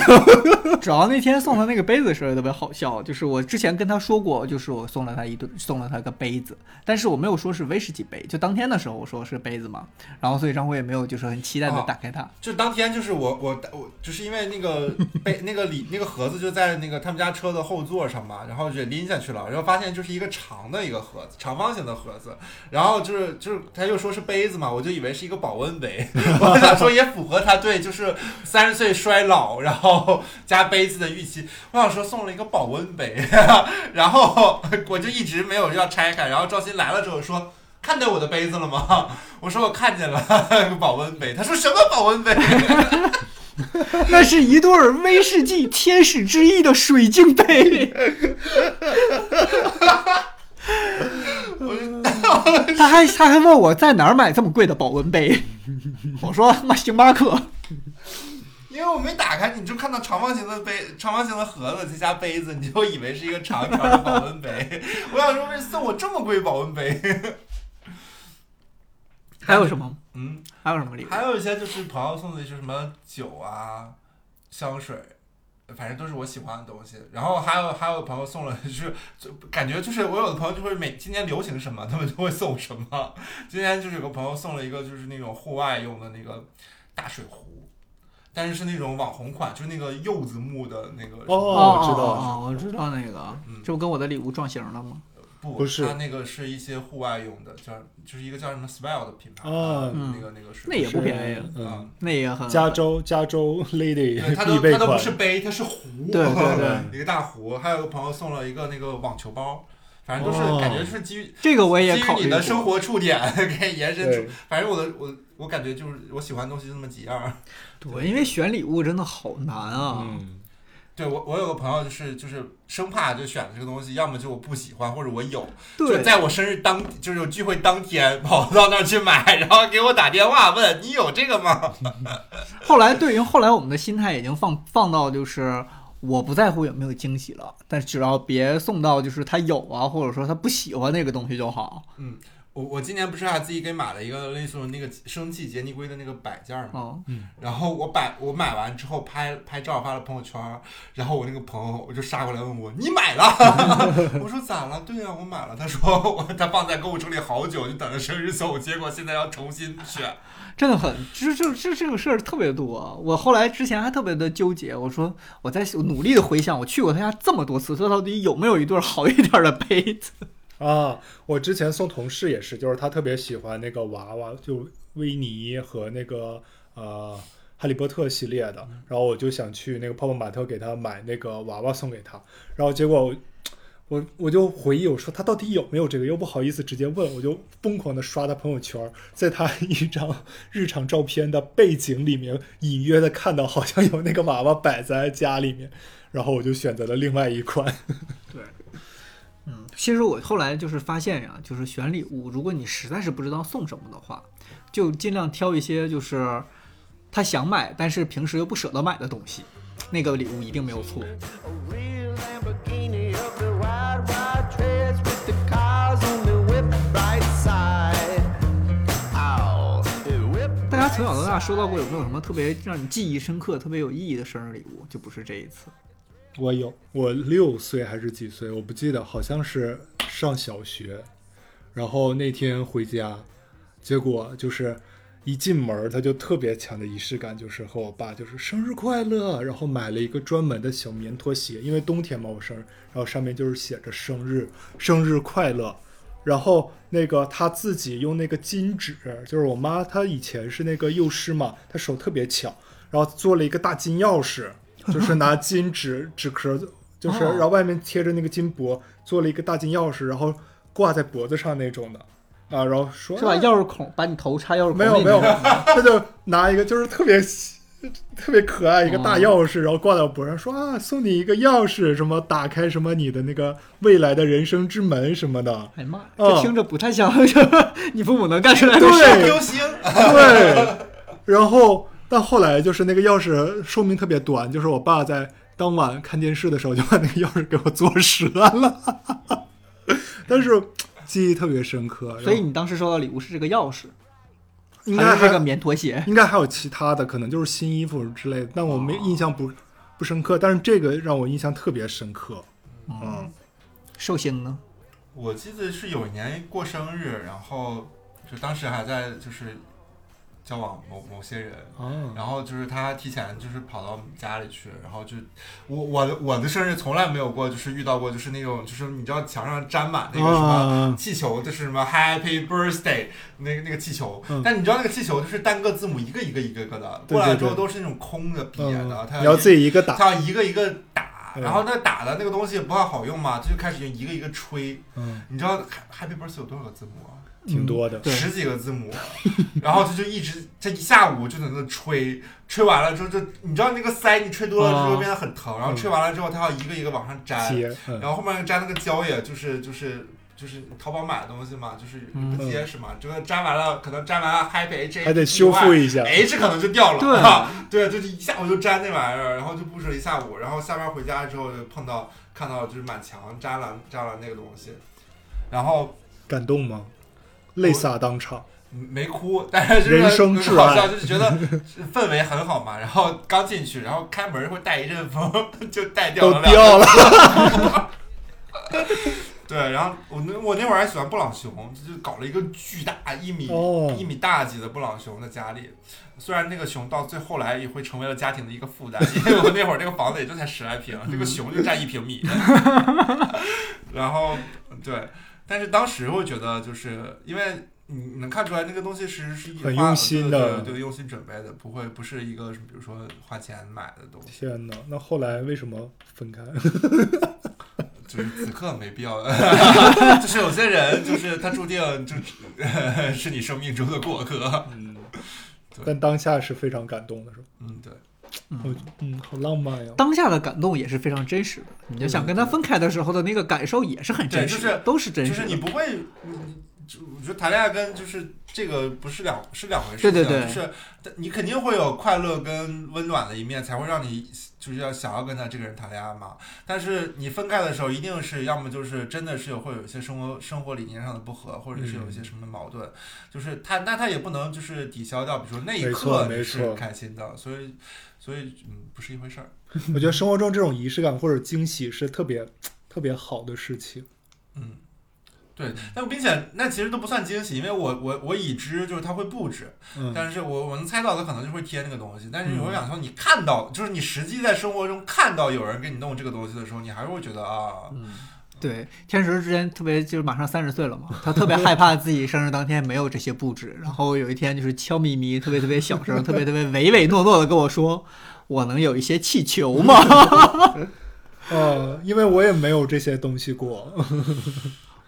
主要那天送他那个杯子的时候也特别好笑，就是我之前跟他说过，就是我送了他一顿，送了他个杯子，但是我没有说是威士忌杯，就当天的时候我说是杯子嘛，然后所以张辉也没有就是很期待的哦打开它。就当天就是我我我就是因为那个杯那个里那个盒子就在那个他们家车的后座上嘛，然后就拎下去了，然后发现就是一个长的一个盒子，长方形的盒子，然后就是就是他又说是杯子嘛，我就以为是一个保温杯，[LAUGHS] 我想说也符合他对就是三十岁衰老然后加杯子的预期，我想说送了一个保温杯，[LAUGHS] 然后 [LAUGHS] 我就一直没有要拆开，然后赵鑫来了之后说。看见我的杯子了吗？我说我看见了，个保温杯。他说什么保温杯？那是一对儿威士忌天使之翼的水晶杯。[LAUGHS] 他还他还问我在哪儿买这么贵的保温杯，[LAUGHS] 我说妈星巴克。因为我没打开，你就看到长方形的杯，长方形的盒子再加杯子，你就以为是一个长条的保温杯。[LAUGHS] 我想说，为什么送我这么贵保温杯？还有什么？嗯，还有什么礼物？还有一些就是朋友送的，就是什么酒啊、香水，反正都是我喜欢的东西。然后还有还有朋友送了，就是就感觉就是我有的朋友就会每今年流行什么，他们就会送什么。今天就是有个朋友送了一个就是那种户外用的那个大水壶，但是是那种网红款，就是那个柚子木的那个。哦哦我知道我知道那个嗯，这不跟我的礼物撞型了吗？不，不是它那个是一些户外用的，叫就是一个叫什么 Swell 的品牌，啊嗯那个那个是那也不便宜是嗯，嗯，那也很加州加州 Lady 对，它必都它都不。是杯，它是壶，对对对一个大壶。还有个朋友送了一个那个网球包，反正都是、哦感觉是基于这个我也基于考虑过。你的生活触点 [LAUGHS] 可以延伸出对，反正我的我我感觉就是我喜欢的东西就那么几样儿。对，因为选礼物真的好难啊。嗯，对我我有个朋友就是就是生怕就选的这个东西，要么就我不喜欢，或者我有，就对，在我生日当就是有聚会当天跑到那儿去买，然后给我打电话问你有这个吗？[LAUGHS] 后来对，因为后来我们的心态已经放放到就是我不在乎有没有惊喜了，但只要别送到就是他有啊，或者说他不喜欢那个东西就好。我我今年不是还自己给买了一个类似于那个生气杰尼龟的那个摆件儿吗？嗯，然后我摆我买完之后拍拍照发了朋友圈儿，然后我那个朋友我就杀过来问我你买了？[LAUGHS] 我说咋了？对呀、我买了。他说我他放在购物车里好久，就等着生日送，结果现在要重新选。真的很，这这这这个事儿特别多。我后来之前还特别的纠结，我说我在努力的回想，我去过他家这么多次，他到底有没有一对好一点的杯子？啊，我之前送同事也是，就是他特别喜欢那个娃娃，就维尼和那个呃哈利波特系列的，然后我就想去那个泡泡玛特给他买那个娃娃送给他，然后结果我我我就回忆我说他到底有没有这个，又不好意思直接问，我就疯狂的刷他朋友圈，在他一张日常照片的背景里面，隐约的看到好像有那个娃娃摆在家里面，然后我就选择了另外一款。[LAUGHS] 嗯，其实我后来就是发现呀，就是选礼物，如果你实在是不知道送什么的话，就尽量挑一些就是他想买，但是平时又不舍得买的东西，那个礼物一定没有错。大家从小到大收到过有没有什么特别让你记忆深刻、特别有意义的生日礼物？就不是这一次。我有，我六岁还是几岁，我不记得，好像是上小学。然后那天回家，结果就是一进门他就特别强的仪式感，就是和我爸就是生日快乐，然后买了一个专门的小棉拖鞋，因为冬天嘛我生日，然后上面就是写着生日生日快乐。然后那个他自己用那个金纸，就是我妈她以前是那个幼师嘛，她手特别巧，然后做了一个大金钥匙，就是拿金纸纸壳，就是哦然后外面贴着那个金箔，做了一个大金钥匙，然后挂在脖子上那种的啊，然后说是把钥匙孔把你头插钥匙孔没有没有，他就拿一个就是特别特别可爱一个大钥匙，然后挂在我脖上，说啊送你一个钥匙，什么打开什么你的那个未来的人生之门什么的。哎呀妈，嗯这听着不太像 [LAUGHS] 你父母能干出来的事。对，对，然后但后来就是那个钥匙寿命特别短，就是我爸在当晚看电视的时候就把那个钥匙给我做折了。[LAUGHS] 但是记忆特别深刻。所以你当时收到礼物是这个钥匙，应该是这个棉拖鞋？应该还有其他的，可能就是新衣服之类的，但我没印象不不深刻。但是这个让我印象特别深刻。嗯，寿星呢？我记得是有一年过生日，然后就当时还在就是交往某某些人，哦，然后就是他提前就是跑到我们家里去，然后就我我的我的生日从来没有过就是遇到过就是那种就是你知道墙上粘满那个什么啊气球，就是什么 Happy Birthday 那个那个气球，嗯但你知道那个气球就是单个字母一个一个一个个的，对过来之后都是那种空的瘪的，嗯，它你要自己一个打。他要一个一个打。嗯然后那打的那个东西不太好用嘛，它就开始用一个一个吹。嗯，你知道 Happy Birthday 有多少个字母啊？挺多的。对十几个字母，[LAUGHS] 然后他就一直他一下午就在那吹，吹完了之后就你知道那个腮你吹多了之后啊变得很疼，然后吹完了之后他要一个一个往上粘，嗯然后后面粘那个胶也就是就是。就是淘宝买的东西嘛，就是嗯不结实嘛，这个粘完了，可能粘完了 Happy H 还得修复一下。H 可能就掉了，对啊，对，就是一下午就粘那玩意儿，然后就布置了一下午，然后下班回家之后就碰到看到就是满墙粘了粘了那个东西，然后感动吗？泪洒当场。没哭，但是就是好笑，就是觉得氛围很好嘛。然后刚进去，然后开门会带一阵风，[LAUGHS] 就带掉都了两掉了，[LAUGHS] 对，然后我那我那会儿还喜欢布朗熊，就搞了一个巨大一米、哦一米大几的布朗熊在家里。虽然那个熊到最后来也会成为了家庭的一个负担，因为我那会儿这个房子也就才十来平，这个熊就占一平米。[LAUGHS] 然后对，但是当时会觉得，就是因为你能看出来那个东西是是很用心的对用心准备的，不会不是一个比如说花钱买的东西。天哪！那后来为什么分开？[LAUGHS] 就是此刻没必要，[LAUGHS] 就是有些人，就是他注定就 [LAUGHS] 是你生命中的过客。嗯，但当下是非常感动的，是吧？嗯，对，我嗯，好浪漫呀。当下的感动也是非常真实的，你就想跟他分开的时候的那个感受也是很真实的，就是都是真实的。是你不会，我觉得谈恋爱跟就是这个不是两是两回事情，对对对就是你肯定会有快乐跟温暖的一面，才会让你就是要想要跟他这个人谈恋爱嘛。但是你分开的时候，一定是要么就是真的是有会有一些生活生活理念上的不合，或者是有一些什么矛盾，就是他那他也不能就是抵消掉，比如说那一刻你是开心的，所以所以嗯不是一回事儿。[LAUGHS] 我觉得生活中这种仪式感或者惊喜是特别特别好的事情。嗯，对，但并且那其实都不算惊喜，因为我我我已知就是它会布置，嗯，但是我我能猜到他可能就会贴那个东西，但是我想说你看到，就是你实际在生活中看到有人给你弄这个东西的时候，你还是会觉得啊，对，天石之前特别就是马上三十岁了嘛，他特别害怕自己生日当天没有这些布置，然后有一天就是悄咪咪、特别特别小声、特别特别唯唯诺诺的跟我说：“我能有一些气球吗 [LAUGHS] 呃，因为我也没有这些东西过。？”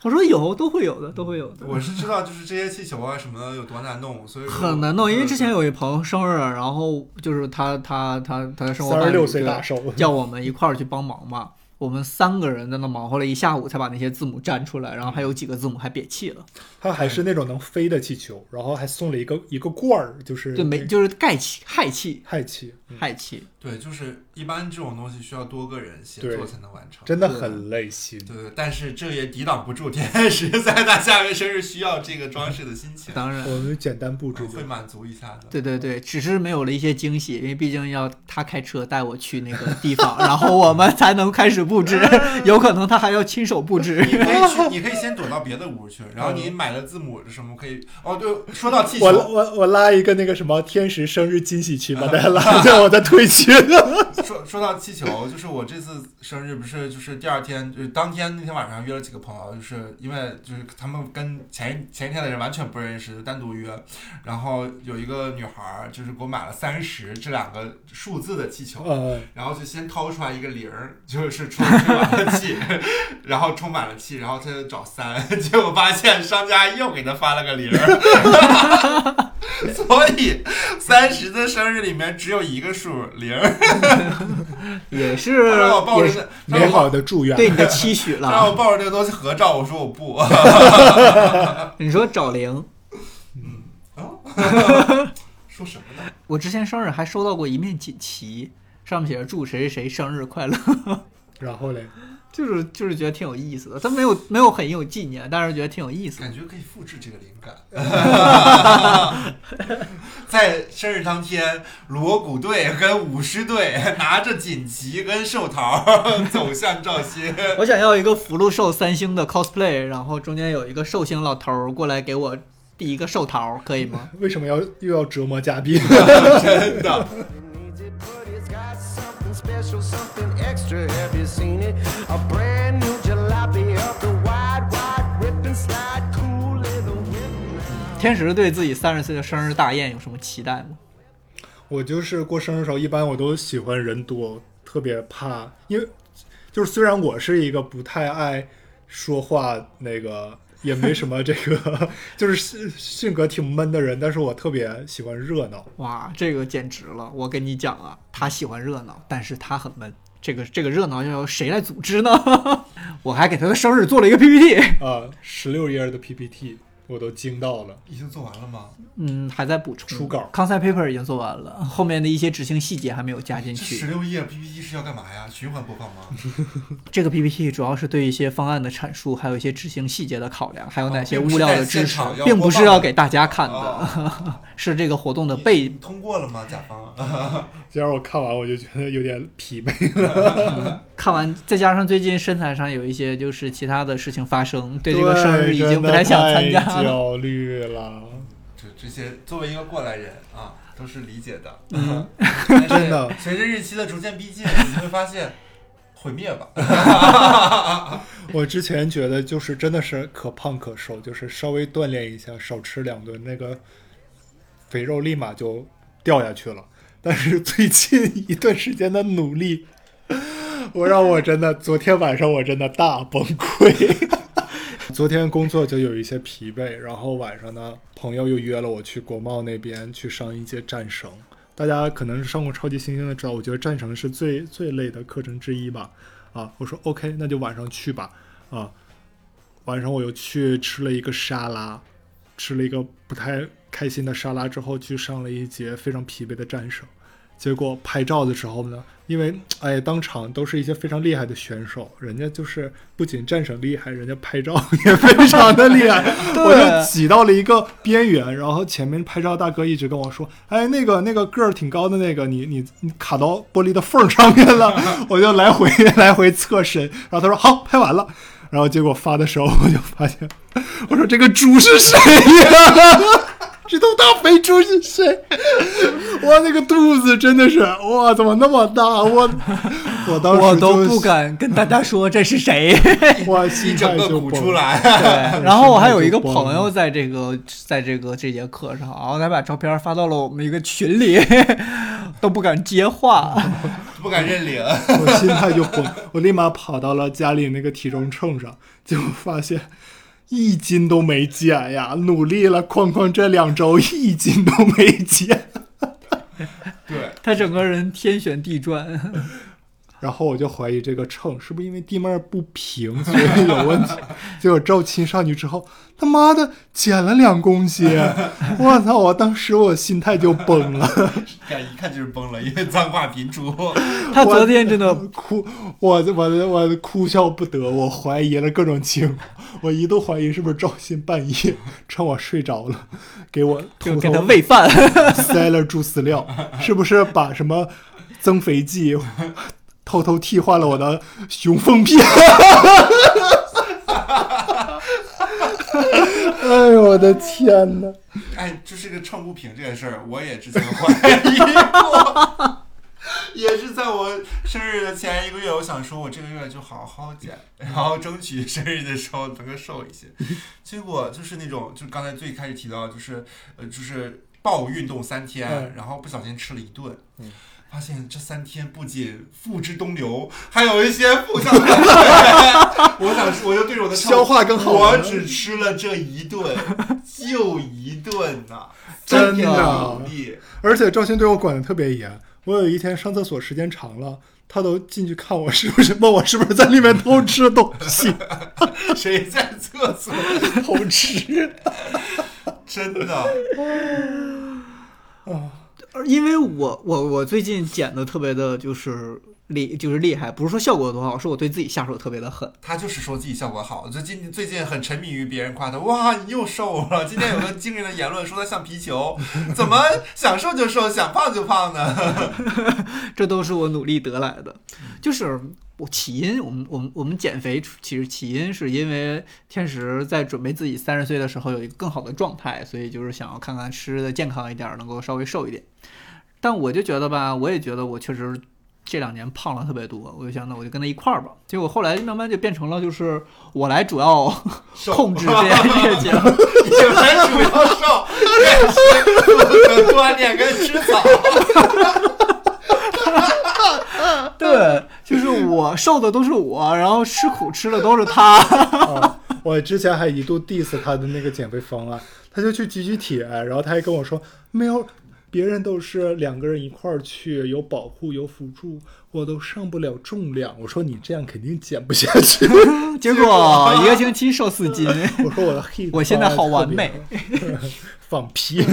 我说有，都会有的，都会有的。我是知道就是这些气球啊什么的有多难弄，所以很难弄，因为之前有一朋友生日，然后就是他他他他的生活伴侣36岁对大寿叫我们一块儿去帮忙嘛。我们三个人在那忙活了一下午，才把那些字母粘出来，然后还有几个字母还瘪气了。它还是那种能飞的气球，然后还送了一个一个罐儿，就是对，没就是氦气、氦气、氦气，嗯氦气。对，就是一般这种东西需要多个人协作才能完成。真的很累心。对对，但是这也抵挡不住天使在他下面生日需要这个装饰的心情，[LAUGHS] 当然，我们简单布置就会满足一下的。对对对，只是没有了一些惊喜，因为毕竟要他开车带我去那个地方，然后我们才能开始布置。有可能他还要亲手布置。你可以去，[LAUGHS] 你可以先躲到别的屋去，然后你买了字母什么可以。哦，对，说到气球，我我我拉一个那个什么天使生日惊喜群，把 [LAUGHS] 大家拉进我的推群。说说到气球，就是我这次生日不是就是第二天，就是当天那天晚上约了几个朋友，就是因为就是他们跟前前一天的人完全不认识，单独约。然后有一个女孩儿就是给我买了三十这两个数字的气球，呃，然后就先掏出来一个零儿，就是充充满了气，然后充满了气，然后他就找三，[LAUGHS] 结果发现商家又给他发了个零儿，[LAUGHS] 所以三十的生日里面只有一个数零儿。也是他让我抱着也是，美好的祝愿。对你的期许了让我。抱着这个东西合照，我说我不。[LAUGHS] 你说找零，嗯啊说什么呢？我之前生日还收到过一面锦旗，上面写着“祝谁谁谁生日快乐然后嘞，就是就是觉得挺有意思的。他没有没有很有纪念，但是觉得挺有意思的。感觉可以复制这个灵感。[LAUGHS] 在生日当天，锣鼓队跟舞狮队 [LAUGHS] 拿着锦旗跟寿桃 [LAUGHS] 走向赵鑫。我想要一个福禄寿三星的 cosplay，然后中间有一个寿星老头儿过来给我递一个寿桃，可以吗？为什么要又要折磨嘉宾？真的，special, something extra. Have you seen it? A brand new jalopy of the wide, wide rip and slide, cool little whip. 天使对自己三十岁的生日大宴有什么期待吗？我就是过生日的时候，一般我都喜欢人多，特别怕，因为就是虽然我是一个不太爱说话，那个也没什么这个，[LAUGHS] 就是性性格挺闷的人，但是我特别喜欢热闹。哇，这个简直了！我跟你讲啊，他喜欢热闹，但是他很闷。这个这个热闹要由谁来组织呢？[LAUGHS] 我还给他的生日做了一个 PPT，啊，十六页的 PPT 我都惊到了。已经做完了吗？嗯，还在补充初稿，concept paper 已经做完了，[LAUGHS] 后面的一些执行细节还没有加进去十去。六页 PPT 是要干嘛呀？循环播放吗？[LAUGHS] 这个 PPT 主要是对一些方案的阐述，还有一些执行细节的考量，还有哪些物料的支持并不是要给大家看的，[LAUGHS] 哦是这个活动的你背通过了吗？甲方？今儿我看完我就觉得有点疲惫了。看完，再加上最近身材上有一些就是其他的事情发生，对这个生日已经不太想参加了。焦虑了。就这些作为一个过来人啊，都是理解的。[LAUGHS] 嗯真的随着日期的逐渐逼近，你会发现毁灭吧。[LAUGHS] [LAUGHS] 我之前觉得就是真的是可胖可瘦，就是稍微锻炼一下，少吃两顿，那个肥肉立马就掉下去了。但是最近一段时间的努力，我让我真的，昨天晚上我真的大崩溃。昨天工作就有一些疲惫，然后晚上呢，朋友又约了我去国贸那边去上一节战绳。大家可能是上过超级星星的知道，我觉得战绳是最最累的课程之一吧。啊，我说 OK，那就晚上去吧。啊，晚上我又去吃了一个沙拉，吃了一个不太开心的沙拉之后，去上了一节非常疲惫的战绳。结果拍照的时候呢，因为哎，当场都是一些非常厉害的选手，人家就是不仅战神厉害，人家拍照 [LAUGHS] 也非常的厉害。我就挤到了一个边缘，然后前面拍照大哥一直跟我说：“哎，那个那个个儿挺高的那个，你你你卡到玻璃的缝上面了。”我就来回来回侧身，然后他说：“好，拍完了。”然后结果发的时候，我就发现，我说这个猪是谁呀？这头大肥猪是谁？[LAUGHS] 我，那个肚子真的是哇，怎么那么大？我 [LAUGHS] 我当时我都不敢跟大家说这是谁。[LAUGHS] 我，一心整个态就崩了。鼓出来，对，然后我还有一个朋友在这个在这个这节课上，然后他把照片发到了我们一个群里，都不敢接话。不敢认领。我心态就崩，我立马跑到了家里那个体重秤上，结果发现一斤都没减呀！努力了哐哐这两周，一斤都没减。[LAUGHS] [LAUGHS] 对，他整个人天旋地转。[LAUGHS] 然后我就怀疑这个秤是不是因为地面不平，所以 [LAUGHS] 有问题。[LAUGHS] 结果赵亲上去之后，他妈的减了两公斤，[LAUGHS] 我操！我当时我心态就崩了。看一看就是崩了，因为脏话频出。他昨天真的哭，我我我哭笑不得，我怀疑了各种情况，我一度怀疑是不是赵鑫半夜趁我睡着了，给我偷偷给他喂饭。塞了猪饲料，是不是把什么增肥剂偷偷替换了我的雄风片？[LAUGHS] 哎呦我的天哪！哎，就是个秤不平这件事儿，我也之前怀疑过。[LAUGHS] 也是在我生日的前一个月，我想说，我这个月就好好减，然后争取生日的时候能够瘦一些。[LAUGHS] 结果就是那种，就刚才最开始提到，就是呃，就是暴运动三天，嗯然后不小心吃了一顿，嗯发现这三天不仅付之东流，还有一些负向的感觉。我想说，我就对着我的消化更好我只吃了这一顿，就一顿呐、真的努力。而且赵鑫对我管的特别严，我有一天上厕所时间长了，他都进去看我是不是，问我是不是在里面偷吃东西，谁在厕所？偷吃。真的，而因为我我我最近减的特别的就是厉就是厉害，不是说效果有多好，是我对自己下手特别的狠。他就是说自己效果好，最近最近很沉迷于别人夸他，哇，你又瘦了。[LAUGHS] 今天有个惊人的言论说他像皮球，怎么想瘦就瘦，想胖就胖呢？[LAUGHS] 这都是我努力得来的。就是我起因，我们我们我们减肥其实起因是因为天时在准备自己三十岁的时候有一个更好的状态，所以就是想要看看吃的健康一点，能够稍微瘦一点。但我就觉得吧，我也觉得我确实这两年胖了特别多，我就想那我就跟他一块儿吧。结果后来慢慢就变成了就是我来主要控制这件事情。你来主要瘦，练习负责锻炼跟吃草。[LAUGHS] 对，就是我瘦的都是我，然后吃苦吃的都是他。啊，[LAUGHS] 我之前还一度 diss 他的那个减肥方案，他就去举举铁，然后他还跟我说没有，别人都是两个人一块儿去，有保护有辅助，我都上不了重量。我说你这样肯定减不下去。[LAUGHS] 结果一个星期瘦四斤。我说我的我现在好完美，放屁。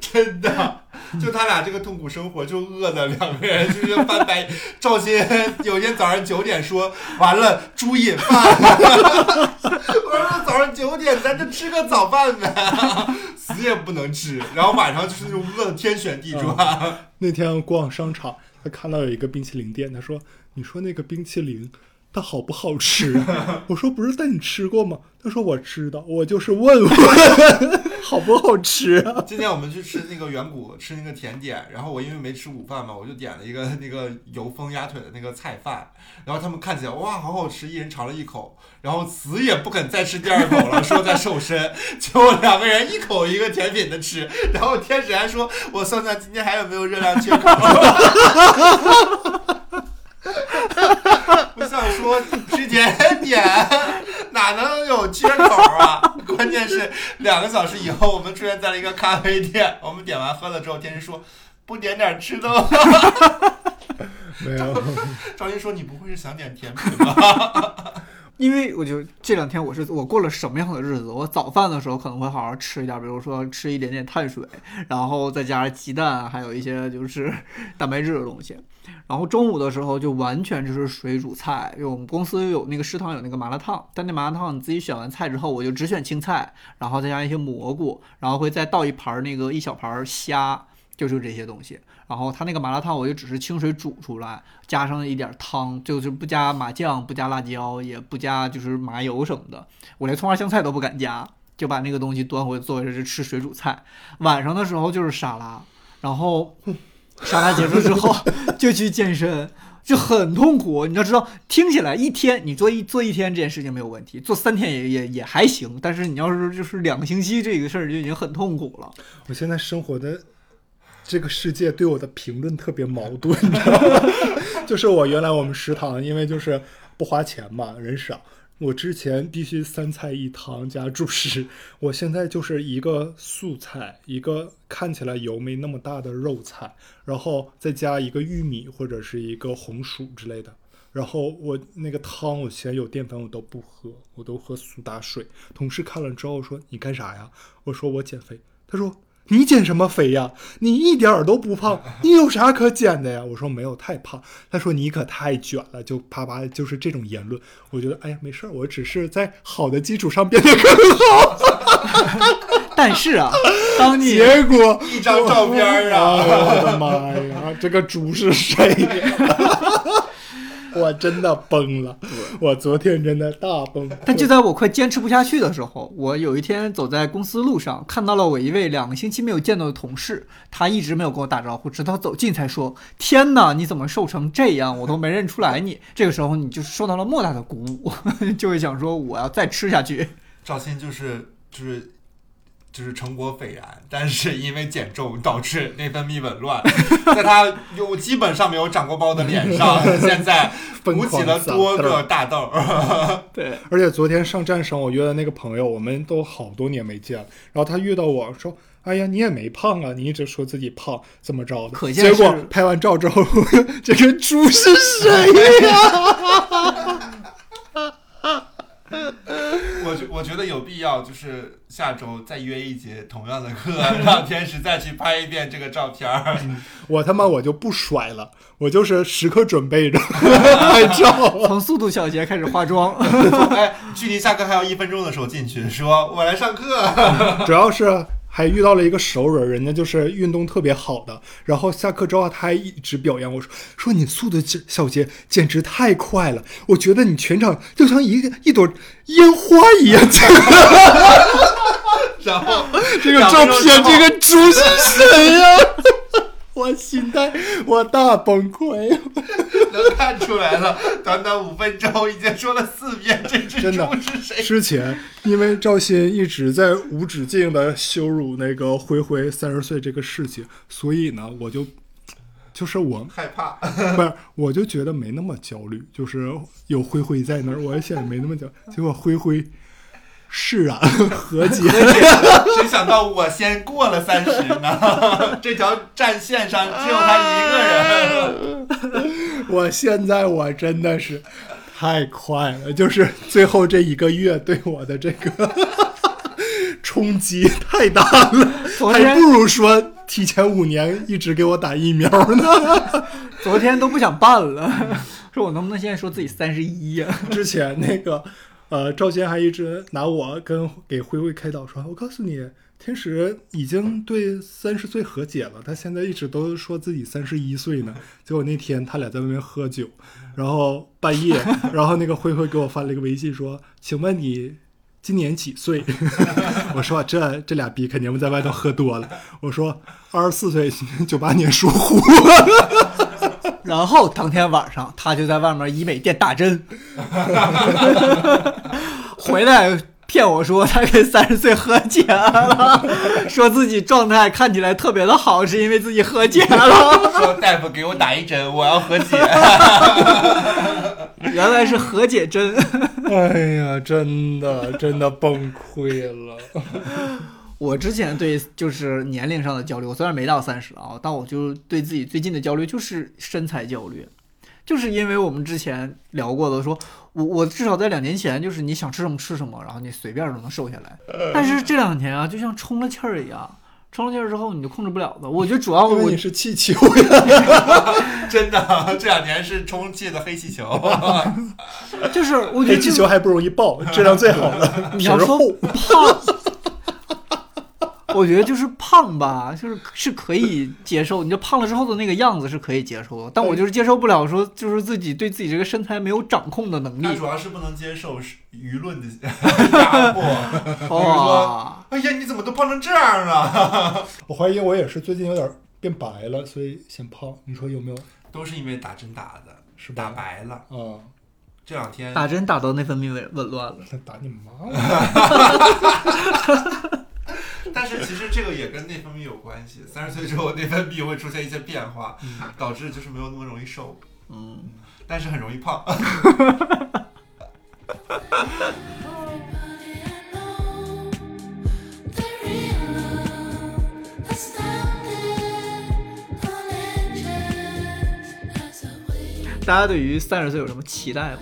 真的，[LAUGHS] 就他俩这个痛苦生活，就饿的两个人就是翻白。赵鑫有一天早上九点说：“完了，猪瘾犯了。” [LAUGHS] 我说：“早上九点，咱就吃个早饭呗，[LAUGHS] 死也不能吃。”然后晚上就是那种饿的天旋地转。那天逛商场，他看到有一个冰淇淋店，他说：“你说那个冰淇淋。”它好不好吃啊？我说不是，带你吃过吗？他说我知道，我就是问问 [LAUGHS] 好不好吃啊。今天我们去吃那个远古，吃那个甜点，然后我因为没吃午饭嘛，我就点了一个那个油封鸭腿的那个菜饭，然后他们看起来哇好好吃，一人尝了一口，然后死也不肯再吃第二口了，说在瘦身，[LAUGHS] 结果两个人一口一个甜品的吃，然后天使还说，我算算今天还有没有热量缺口。[LAUGHS] 说吃甜点 [LAUGHS] 哪能有缺口啊？[LAUGHS] 关键是两个小时以后，我们出现在了一个咖啡店，我们点完喝了之后，天使说不点点吃的吗？[LAUGHS] 没有，赵云说你不会是想点甜品吧？因为我就这两天我是我过了什么样的日子？我早饭的时候可能会好好吃一点，比如说吃一点点碳水，然后再加上鸡蛋，还有一些就是蛋白质的东西。然后中午的时候就完全就是水煮菜，因为我们公司有那个食堂有那个麻辣烫，但那麻辣烫你自己选完菜之后，我就只选青菜，然后再加一些蘑菇，然后会再倒一盘那个一小盘虾，就是这些东西。然后它那个麻辣烫我就只是清水煮出来，加上一点汤，就是不加麻酱，不加辣椒，也不加就是麻油什么的，我连葱花香菜都不敢加，就把那个东西端回作为是吃水煮菜。晚上的时候就是沙拉，然后沙拉结束之后就去健身。就很痛苦，你要知道，听起来一天你做一做一天这件事情没有问题，做三天也也也还行，但是你要是就是两个星期这个事儿就已经很痛苦了。我现在生活的这个世界对我的评论特别矛盾，你知道吗？[LAUGHS] 就是我原来我们食堂，因为就是不花钱嘛，人少，我之前必须三菜一汤加主食，我现在就是一个素菜，一个看起来油没那么大的肉菜，然后再加一个玉米或者是一个红薯之类的。然后我那个汤，我嫌有淀粉，我都不喝，我都喝苏打水。同事看了之后说：“你干啥呀？”我说：“我减肥。”他说：“你减什么肥呀？你一点儿都不胖，[LAUGHS] 你有啥可减的呀？”我说：“没有太胖。”他说：“你可太卷了，就啪啪就是这种言论。”我觉得，哎呀，没事儿，我只是在好的基础上变得更好。[LAUGHS] 但是啊，当你结果一张照片儿啊 [LAUGHS] 我的妈呀，这个猪是谁呀？[LAUGHS] 我真的崩了，我昨天真的大崩。但就在我快坚持不下去的时候，我有一天走在公司路上，看到了我一位两个星期没有见到的同事，他一直没有跟我打招呼，直到走近才说：“天哪，你怎么瘦成这样？我都没认出来你。[LAUGHS] ”这个时候，你就受到了莫大的鼓舞，[LAUGHS] 就会想说我要再吃下去。赵鑫就是就是就是成果斐然，但是因为减重导致内分泌紊乱，在他有基本上没有长过包的脸上，[LAUGHS] 现在鼓起了多个大痘儿。[LAUGHS] 对，而且昨天上战场，我约的那个朋友，我们都好多年没见了。然后他遇到我说：“哎呀，你也没胖啊，你一直说自己胖，怎么着的？”可见结果拍完照之后，[LAUGHS] 这个猪是谁呀？我 [LAUGHS] 我觉我觉得有必要，就是下周再约一节同样的课，[LAUGHS] 让天使再去拍一遍这个照片儿。我他妈我就不甩了，我就是时刻准备着 [LAUGHS] 拍照。从速度小节开始化妆，哎，距离下课还有一分钟的时候进去，说我来上课。主要是还遇到了一个熟人，人家就是运动特别好的，然后下课之后他还一直表扬我说说你速度小杰简直太快了，我觉得你全场就像一个一朵烟花一样。然后这个照片，这个猪是谁呀？我心态，我大崩溃。能看出来了，短短五分钟已经说了四遍这只真的猪是谁。之前因为赵鑫一直在无止境的羞辱那个灰灰三十岁这个事情，所以呢，我就就是我害怕，[LAUGHS] 不是，我就觉得没那么焦虑，就是有灰灰在那儿，我也显得没那么焦。结果灰灰释然 [LAUGHS] 和解，谁想到我先过了三十呢？[LAUGHS] 这条战线上只有他一个人。[LAUGHS] 我现在我真的是太快了，就是最后这一个月对我的这个冲击太大了，还不如说提前五年一直给我打疫苗呢。昨天都不想办了，说我能不能现在说自己三十一呀？之前那个呃，赵坚还一直拿我跟给灰灰开导说，我告诉你。天使已经对三十岁和解了，他现在一直都说自己三十一岁呢。结果那天他俩在外面喝酒，然后半夜，[LAUGHS] 然后那个灰灰给我发了一个微信说：“请问你今年几岁？” [LAUGHS] 我说：“这这俩逼肯定在外头喝多了。”我说：“二十四岁，九八年属虎。”然后当天晚上，他就在外面医美店打针，[LAUGHS] 回来骗我说他跟三十岁和解了，说自己状态看起来特别的好，是因为自己和解了。说大夫给我打一针，我要和解。[LAUGHS] 原来是和解针。哎呀，真的真的崩溃了。我之前对就是年龄上的焦虑，我虽然没到三十啊，但我就对自己最近的焦虑就是身材焦虑，就是因为我们之前聊过的，说我我至少在两年前就是你想吃什么吃什么，然后你随便都能瘦下来，但是这两年啊，就像充了气儿一样，充了气儿之后你就控制不了了。我觉得主要我因为你是气球，[LAUGHS] 真的，这两年是充气的黑气球。就是我觉得就气球还不容易爆，[LAUGHS] 质量最好的你要说。胖，我觉得就是胖吧，就是是可以接受。你就胖了之后的那个样子是可以接受的，但我就是接受不了说，就是自己对自己这个身材没有掌控的能力。他主要是不能接受是舆论的压迫。[LAUGHS] 哇，哎呀，你怎么都胖成这样了？[LAUGHS] 我怀疑我也是最近有点变白了，所以显胖。你说有没有？都是因为打针打的，是吧打白了。啊，这两天打针打到内分泌紊紊乱了。那打你妈！[LAUGHS] [LAUGHS] 但是其实这个也跟内分泌有关系。三十岁之后，内分泌会出现一些变化，导致就是没有那么容易瘦，嗯，但是很容易胖。[LAUGHS] 大家对于三十岁有什么期待吗？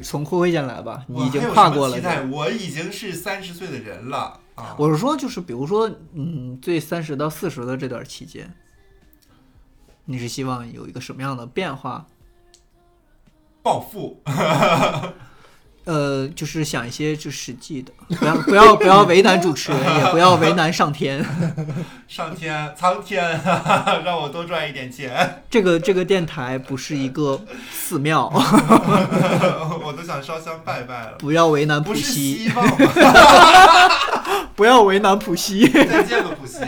从灰灰先来吧，你已经跨过了我已经是三十岁的人了啊！我是说，就是比如说，嗯，最三十到四十的这段期间，你是希望有一个什么样的变化？暴富，呃，就是想一些就实际的，[LAUGHS] 不要不要不要为难主持人，也不要为难上天。[LAUGHS] 上天苍天，[LAUGHS] 让我多赚一点钱，这个这个电台不是一个寺庙，我都想烧香拜拜了。不要为难普希？不要为难普希。再见了，普希。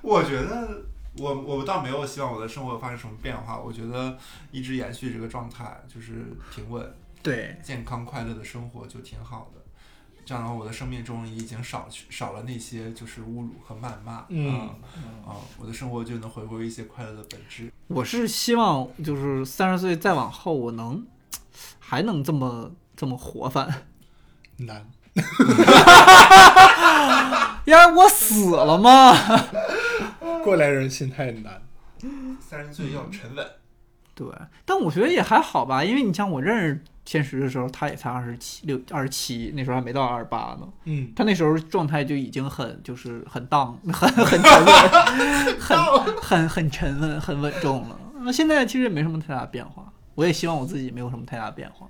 我觉得我我倒没有希望我的生活发生什么变化，我觉得一直延续这个状态，就是平稳、对，健康、快乐的生活就挺好的。这样的话，我的生命中已经少去少了那些就是侮辱和谩骂，嗯啊、啊我的生活就能回归一些快乐的本质。我是希望就是三十岁再往后，我能还能这么这么活泛。难。[LAUGHS] 呀，我死了吗？过来人心态难。三十岁要沉稳，对，但我觉得也还好吧，因为你像我认识天石的时候，他也才二十七六二十七，那时候还没到二十八呢。嗯，他那时候状态就已经很就是很荡，很 [LAUGHS] 很沉稳，很很很沉稳，很稳重了。那现在其实也没什么太大变化，我也希望我自己没有什么太大变化。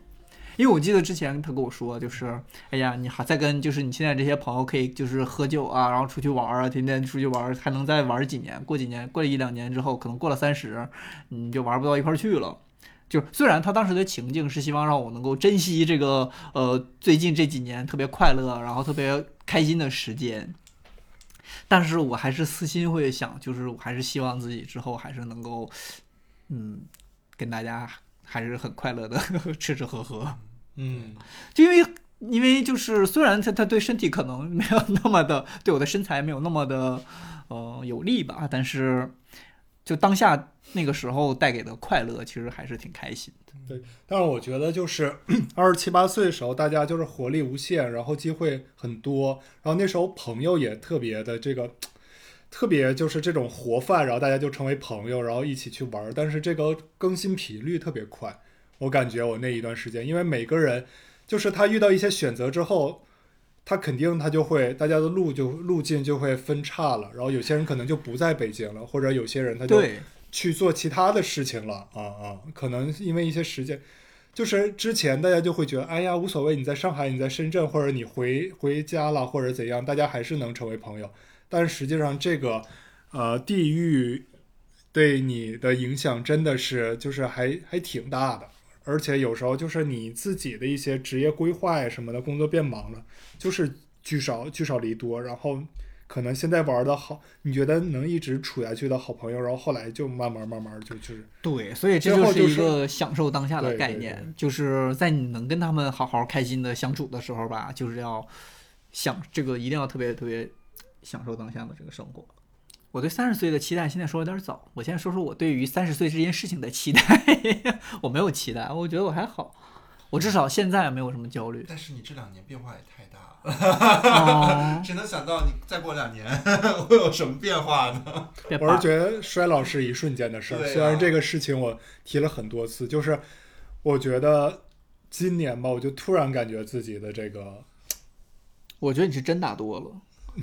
因为我记得之前他跟我说，就是，哎呀，你还在跟就是你现在这些朋友可以就是喝酒啊，然后出去玩啊，天天出去玩，还能再玩几年？过几年，过了一两年之后，可能过了三十，你就玩不到一块去了。就虽然他当时的情境是希望让我能够珍惜这个呃最近这几年特别快乐，然后特别开心的时间，但是我还是私心会想，就是我还是希望自己之后还是能够，嗯，跟大家还是很快乐的 [LAUGHS] 吃吃喝喝。嗯，就因为因为就是虽然他他对身体可能没有那么的对我的身材没有那么的呃有利吧，但是就当下那个时候带给的快乐，其实还是挺开心的。对但是我觉得就是 [CLEARS THROAT] 二十七八岁的时候，大家就是活力无限，然后机会很多，然后那时候朋友也特别的这个。特别就是这种活泛，然后大家就成为朋友，然后一起去玩儿。但是这个更新频率特别快，我感觉我那一段时间，因为每个人就是他遇到一些选择之后，他肯定他就会大家的路就路径就会分叉了，然后有些人可能就不在北京了，或者有些人他就，去做其他的事情了啊啊，可能因为一些时间，就是之前大家就会觉得，哎呀无所谓，你在上海，你在深圳，或者你回回家了，或者怎样，大家还是能成为朋友。但实际上，这个呃地域对你的影响真的是就是还还挺大的，而且有时候就是你自己的一些职业规划呀什么的，工作变忙了，就是聚少聚少离多，然后可能现在玩的好，你觉得能一直处下去的好朋友，然后后来就慢慢慢慢就就是对，所以这就是一最后就是个享受当下的概念，就是在你能跟他们好好开心的相处的时候吧，就是要想这个一定要特别特别享受当下的这个生活。我对三十岁的期待现在说有点早，我现在说说我对于三十岁这件事情的期待。[LAUGHS] 我没有期待，我觉得我还好，我至少现在没有什么焦虑。但是你这两年变化也太大了，哦，[LAUGHS] 只能想到你再过两年会有什么变化呢？我是觉得衰老是一瞬间的事儿。啊虽然这个事情我提了很多次，就是我觉得今年吧，我就突然感觉自己的这个我觉得你是真打多了。[LAUGHS]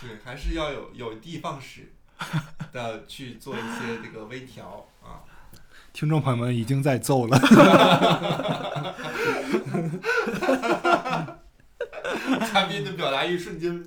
对，还是要有有的放矢的去做一些这个微调啊。听众朋友们已经在揍了。[LAUGHS] 嘉宾的表达欲瞬间，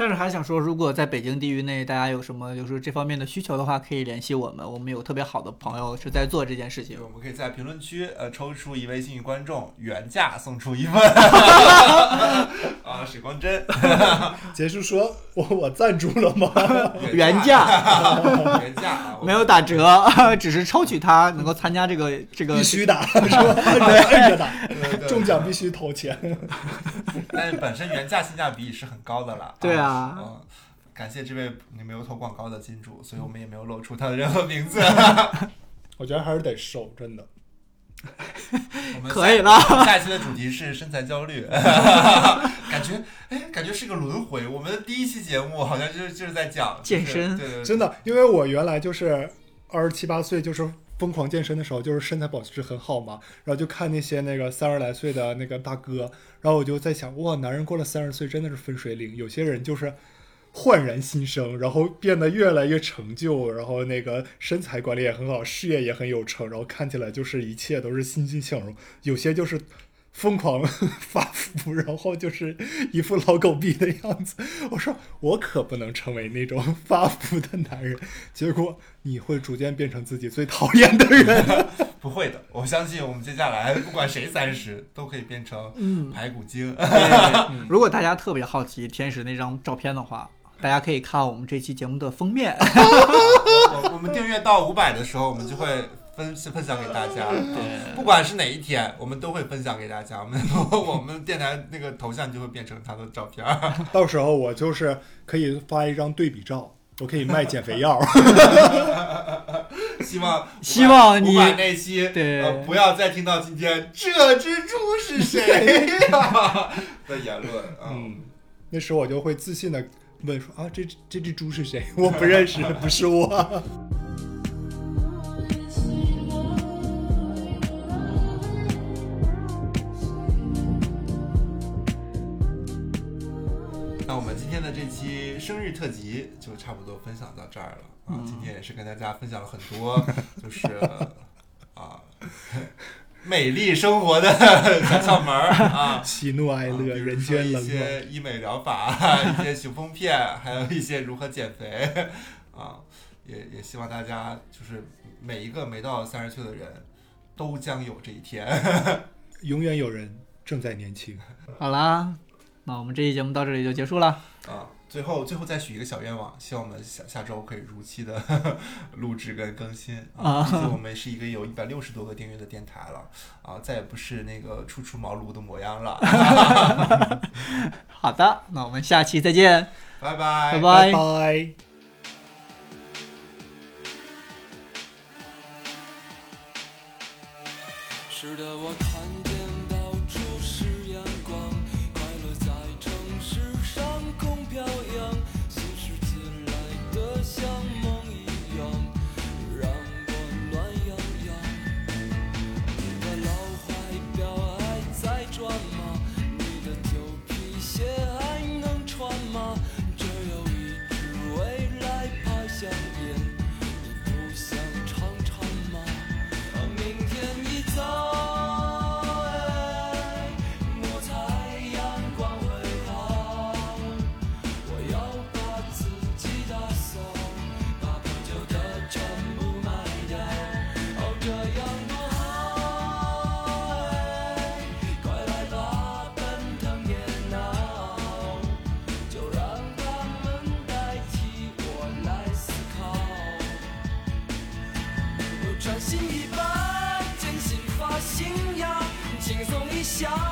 但是还想说，如果在北京地域内，大家有什么就是这方面的需求的话，可以联系我们。我们有特别好的朋友是在做这件事情，。我们可以在评论区呃抽出一位幸运观众，原价送出一份 [LAUGHS] 啊水光针，[LAUGHS] 结束说我我赞助了吗？原价原价啊，[LAUGHS] 没有打折，只是抽取他能够参加这个这个必须打是吧？按着打，对对中奖必须投钱。但是本身原价性价比是很高的了。对啊嗯，感谢这位没有投广告的金主，所以我们也没有露出他的任何名字。[LAUGHS] 我觉得还是得瘦，真的。我们可以了下下一期的主题是身材焦虑，[LAUGHS] 感觉哎，感觉是个轮回。我们的第一期节目好像就是就是在讲就是健身对对对真的，因为我原来就是二十七八岁，就是疯狂健身的时候，就是身材保持很好嘛，然后就看那些那个三十来岁的那个大哥，然后我就在想，哇，男人过了三十岁真的是分水岭，有些人就是。焕然新生，然后变得越来越成就，然后那个身材管理也很好，事业也很有成，然后看起来就是一切都是欣欣向荣。有些就是疯狂 [LAUGHS] 发福，然后就是一副老狗逼的样子。我说我可不能成为那种发福的男人，结果你会逐渐变成自己最讨厌的人。[LAUGHS] 不会的，我相信我们接下来不管谁三十，都可以变成嗯，排骨精。[LAUGHS] 如果大家特别好奇天使那张照片的话，大家可以看我们这期节目的封面。我我们订阅到五百的时候，我们就会分分享给大家。对不管是哪一天，我们都会分享给大家。我们 [LAUGHS] 我们电台那个头像就会变成他的照片儿。到时候我就是可以发一张对比照，我可以卖减肥药。[LAUGHS] 希望希望你五百那期对呃不要再听到今天这只猪是谁呀 [LAUGHS] 的言论。嗯，嗯，那时候我就会自信的问说啊，这这只猪是谁？我不认识，不是我。这期生日特辑就差不多分享到这儿了啊！今天也是跟大家分享了很多，[LAUGHS] 就是啊，[LAUGHS] 美丽生活的 [LAUGHS] 小窍门儿啊。喜怒哀乐，啊比如人说间冷暖。一些医美疗法，一些雄风片，还有一些如何减肥啊，也也希望大家就是每一个没到三十岁的人都将有这一天。永远有人正在年轻。好啦，那我们这期节目到这里就结束了。啊，最后最后再许一个小愿望，希望我们下下周可以如期的 [LAUGHS] 录制跟更新啊毕竟我们是一个有一百六十多个订阅的电台了啊，再也不是那个初出茅庐的模样了。[LAUGHS] 好的，那我们下期再见，拜拜，拜拜拜。拜。是的，我看轻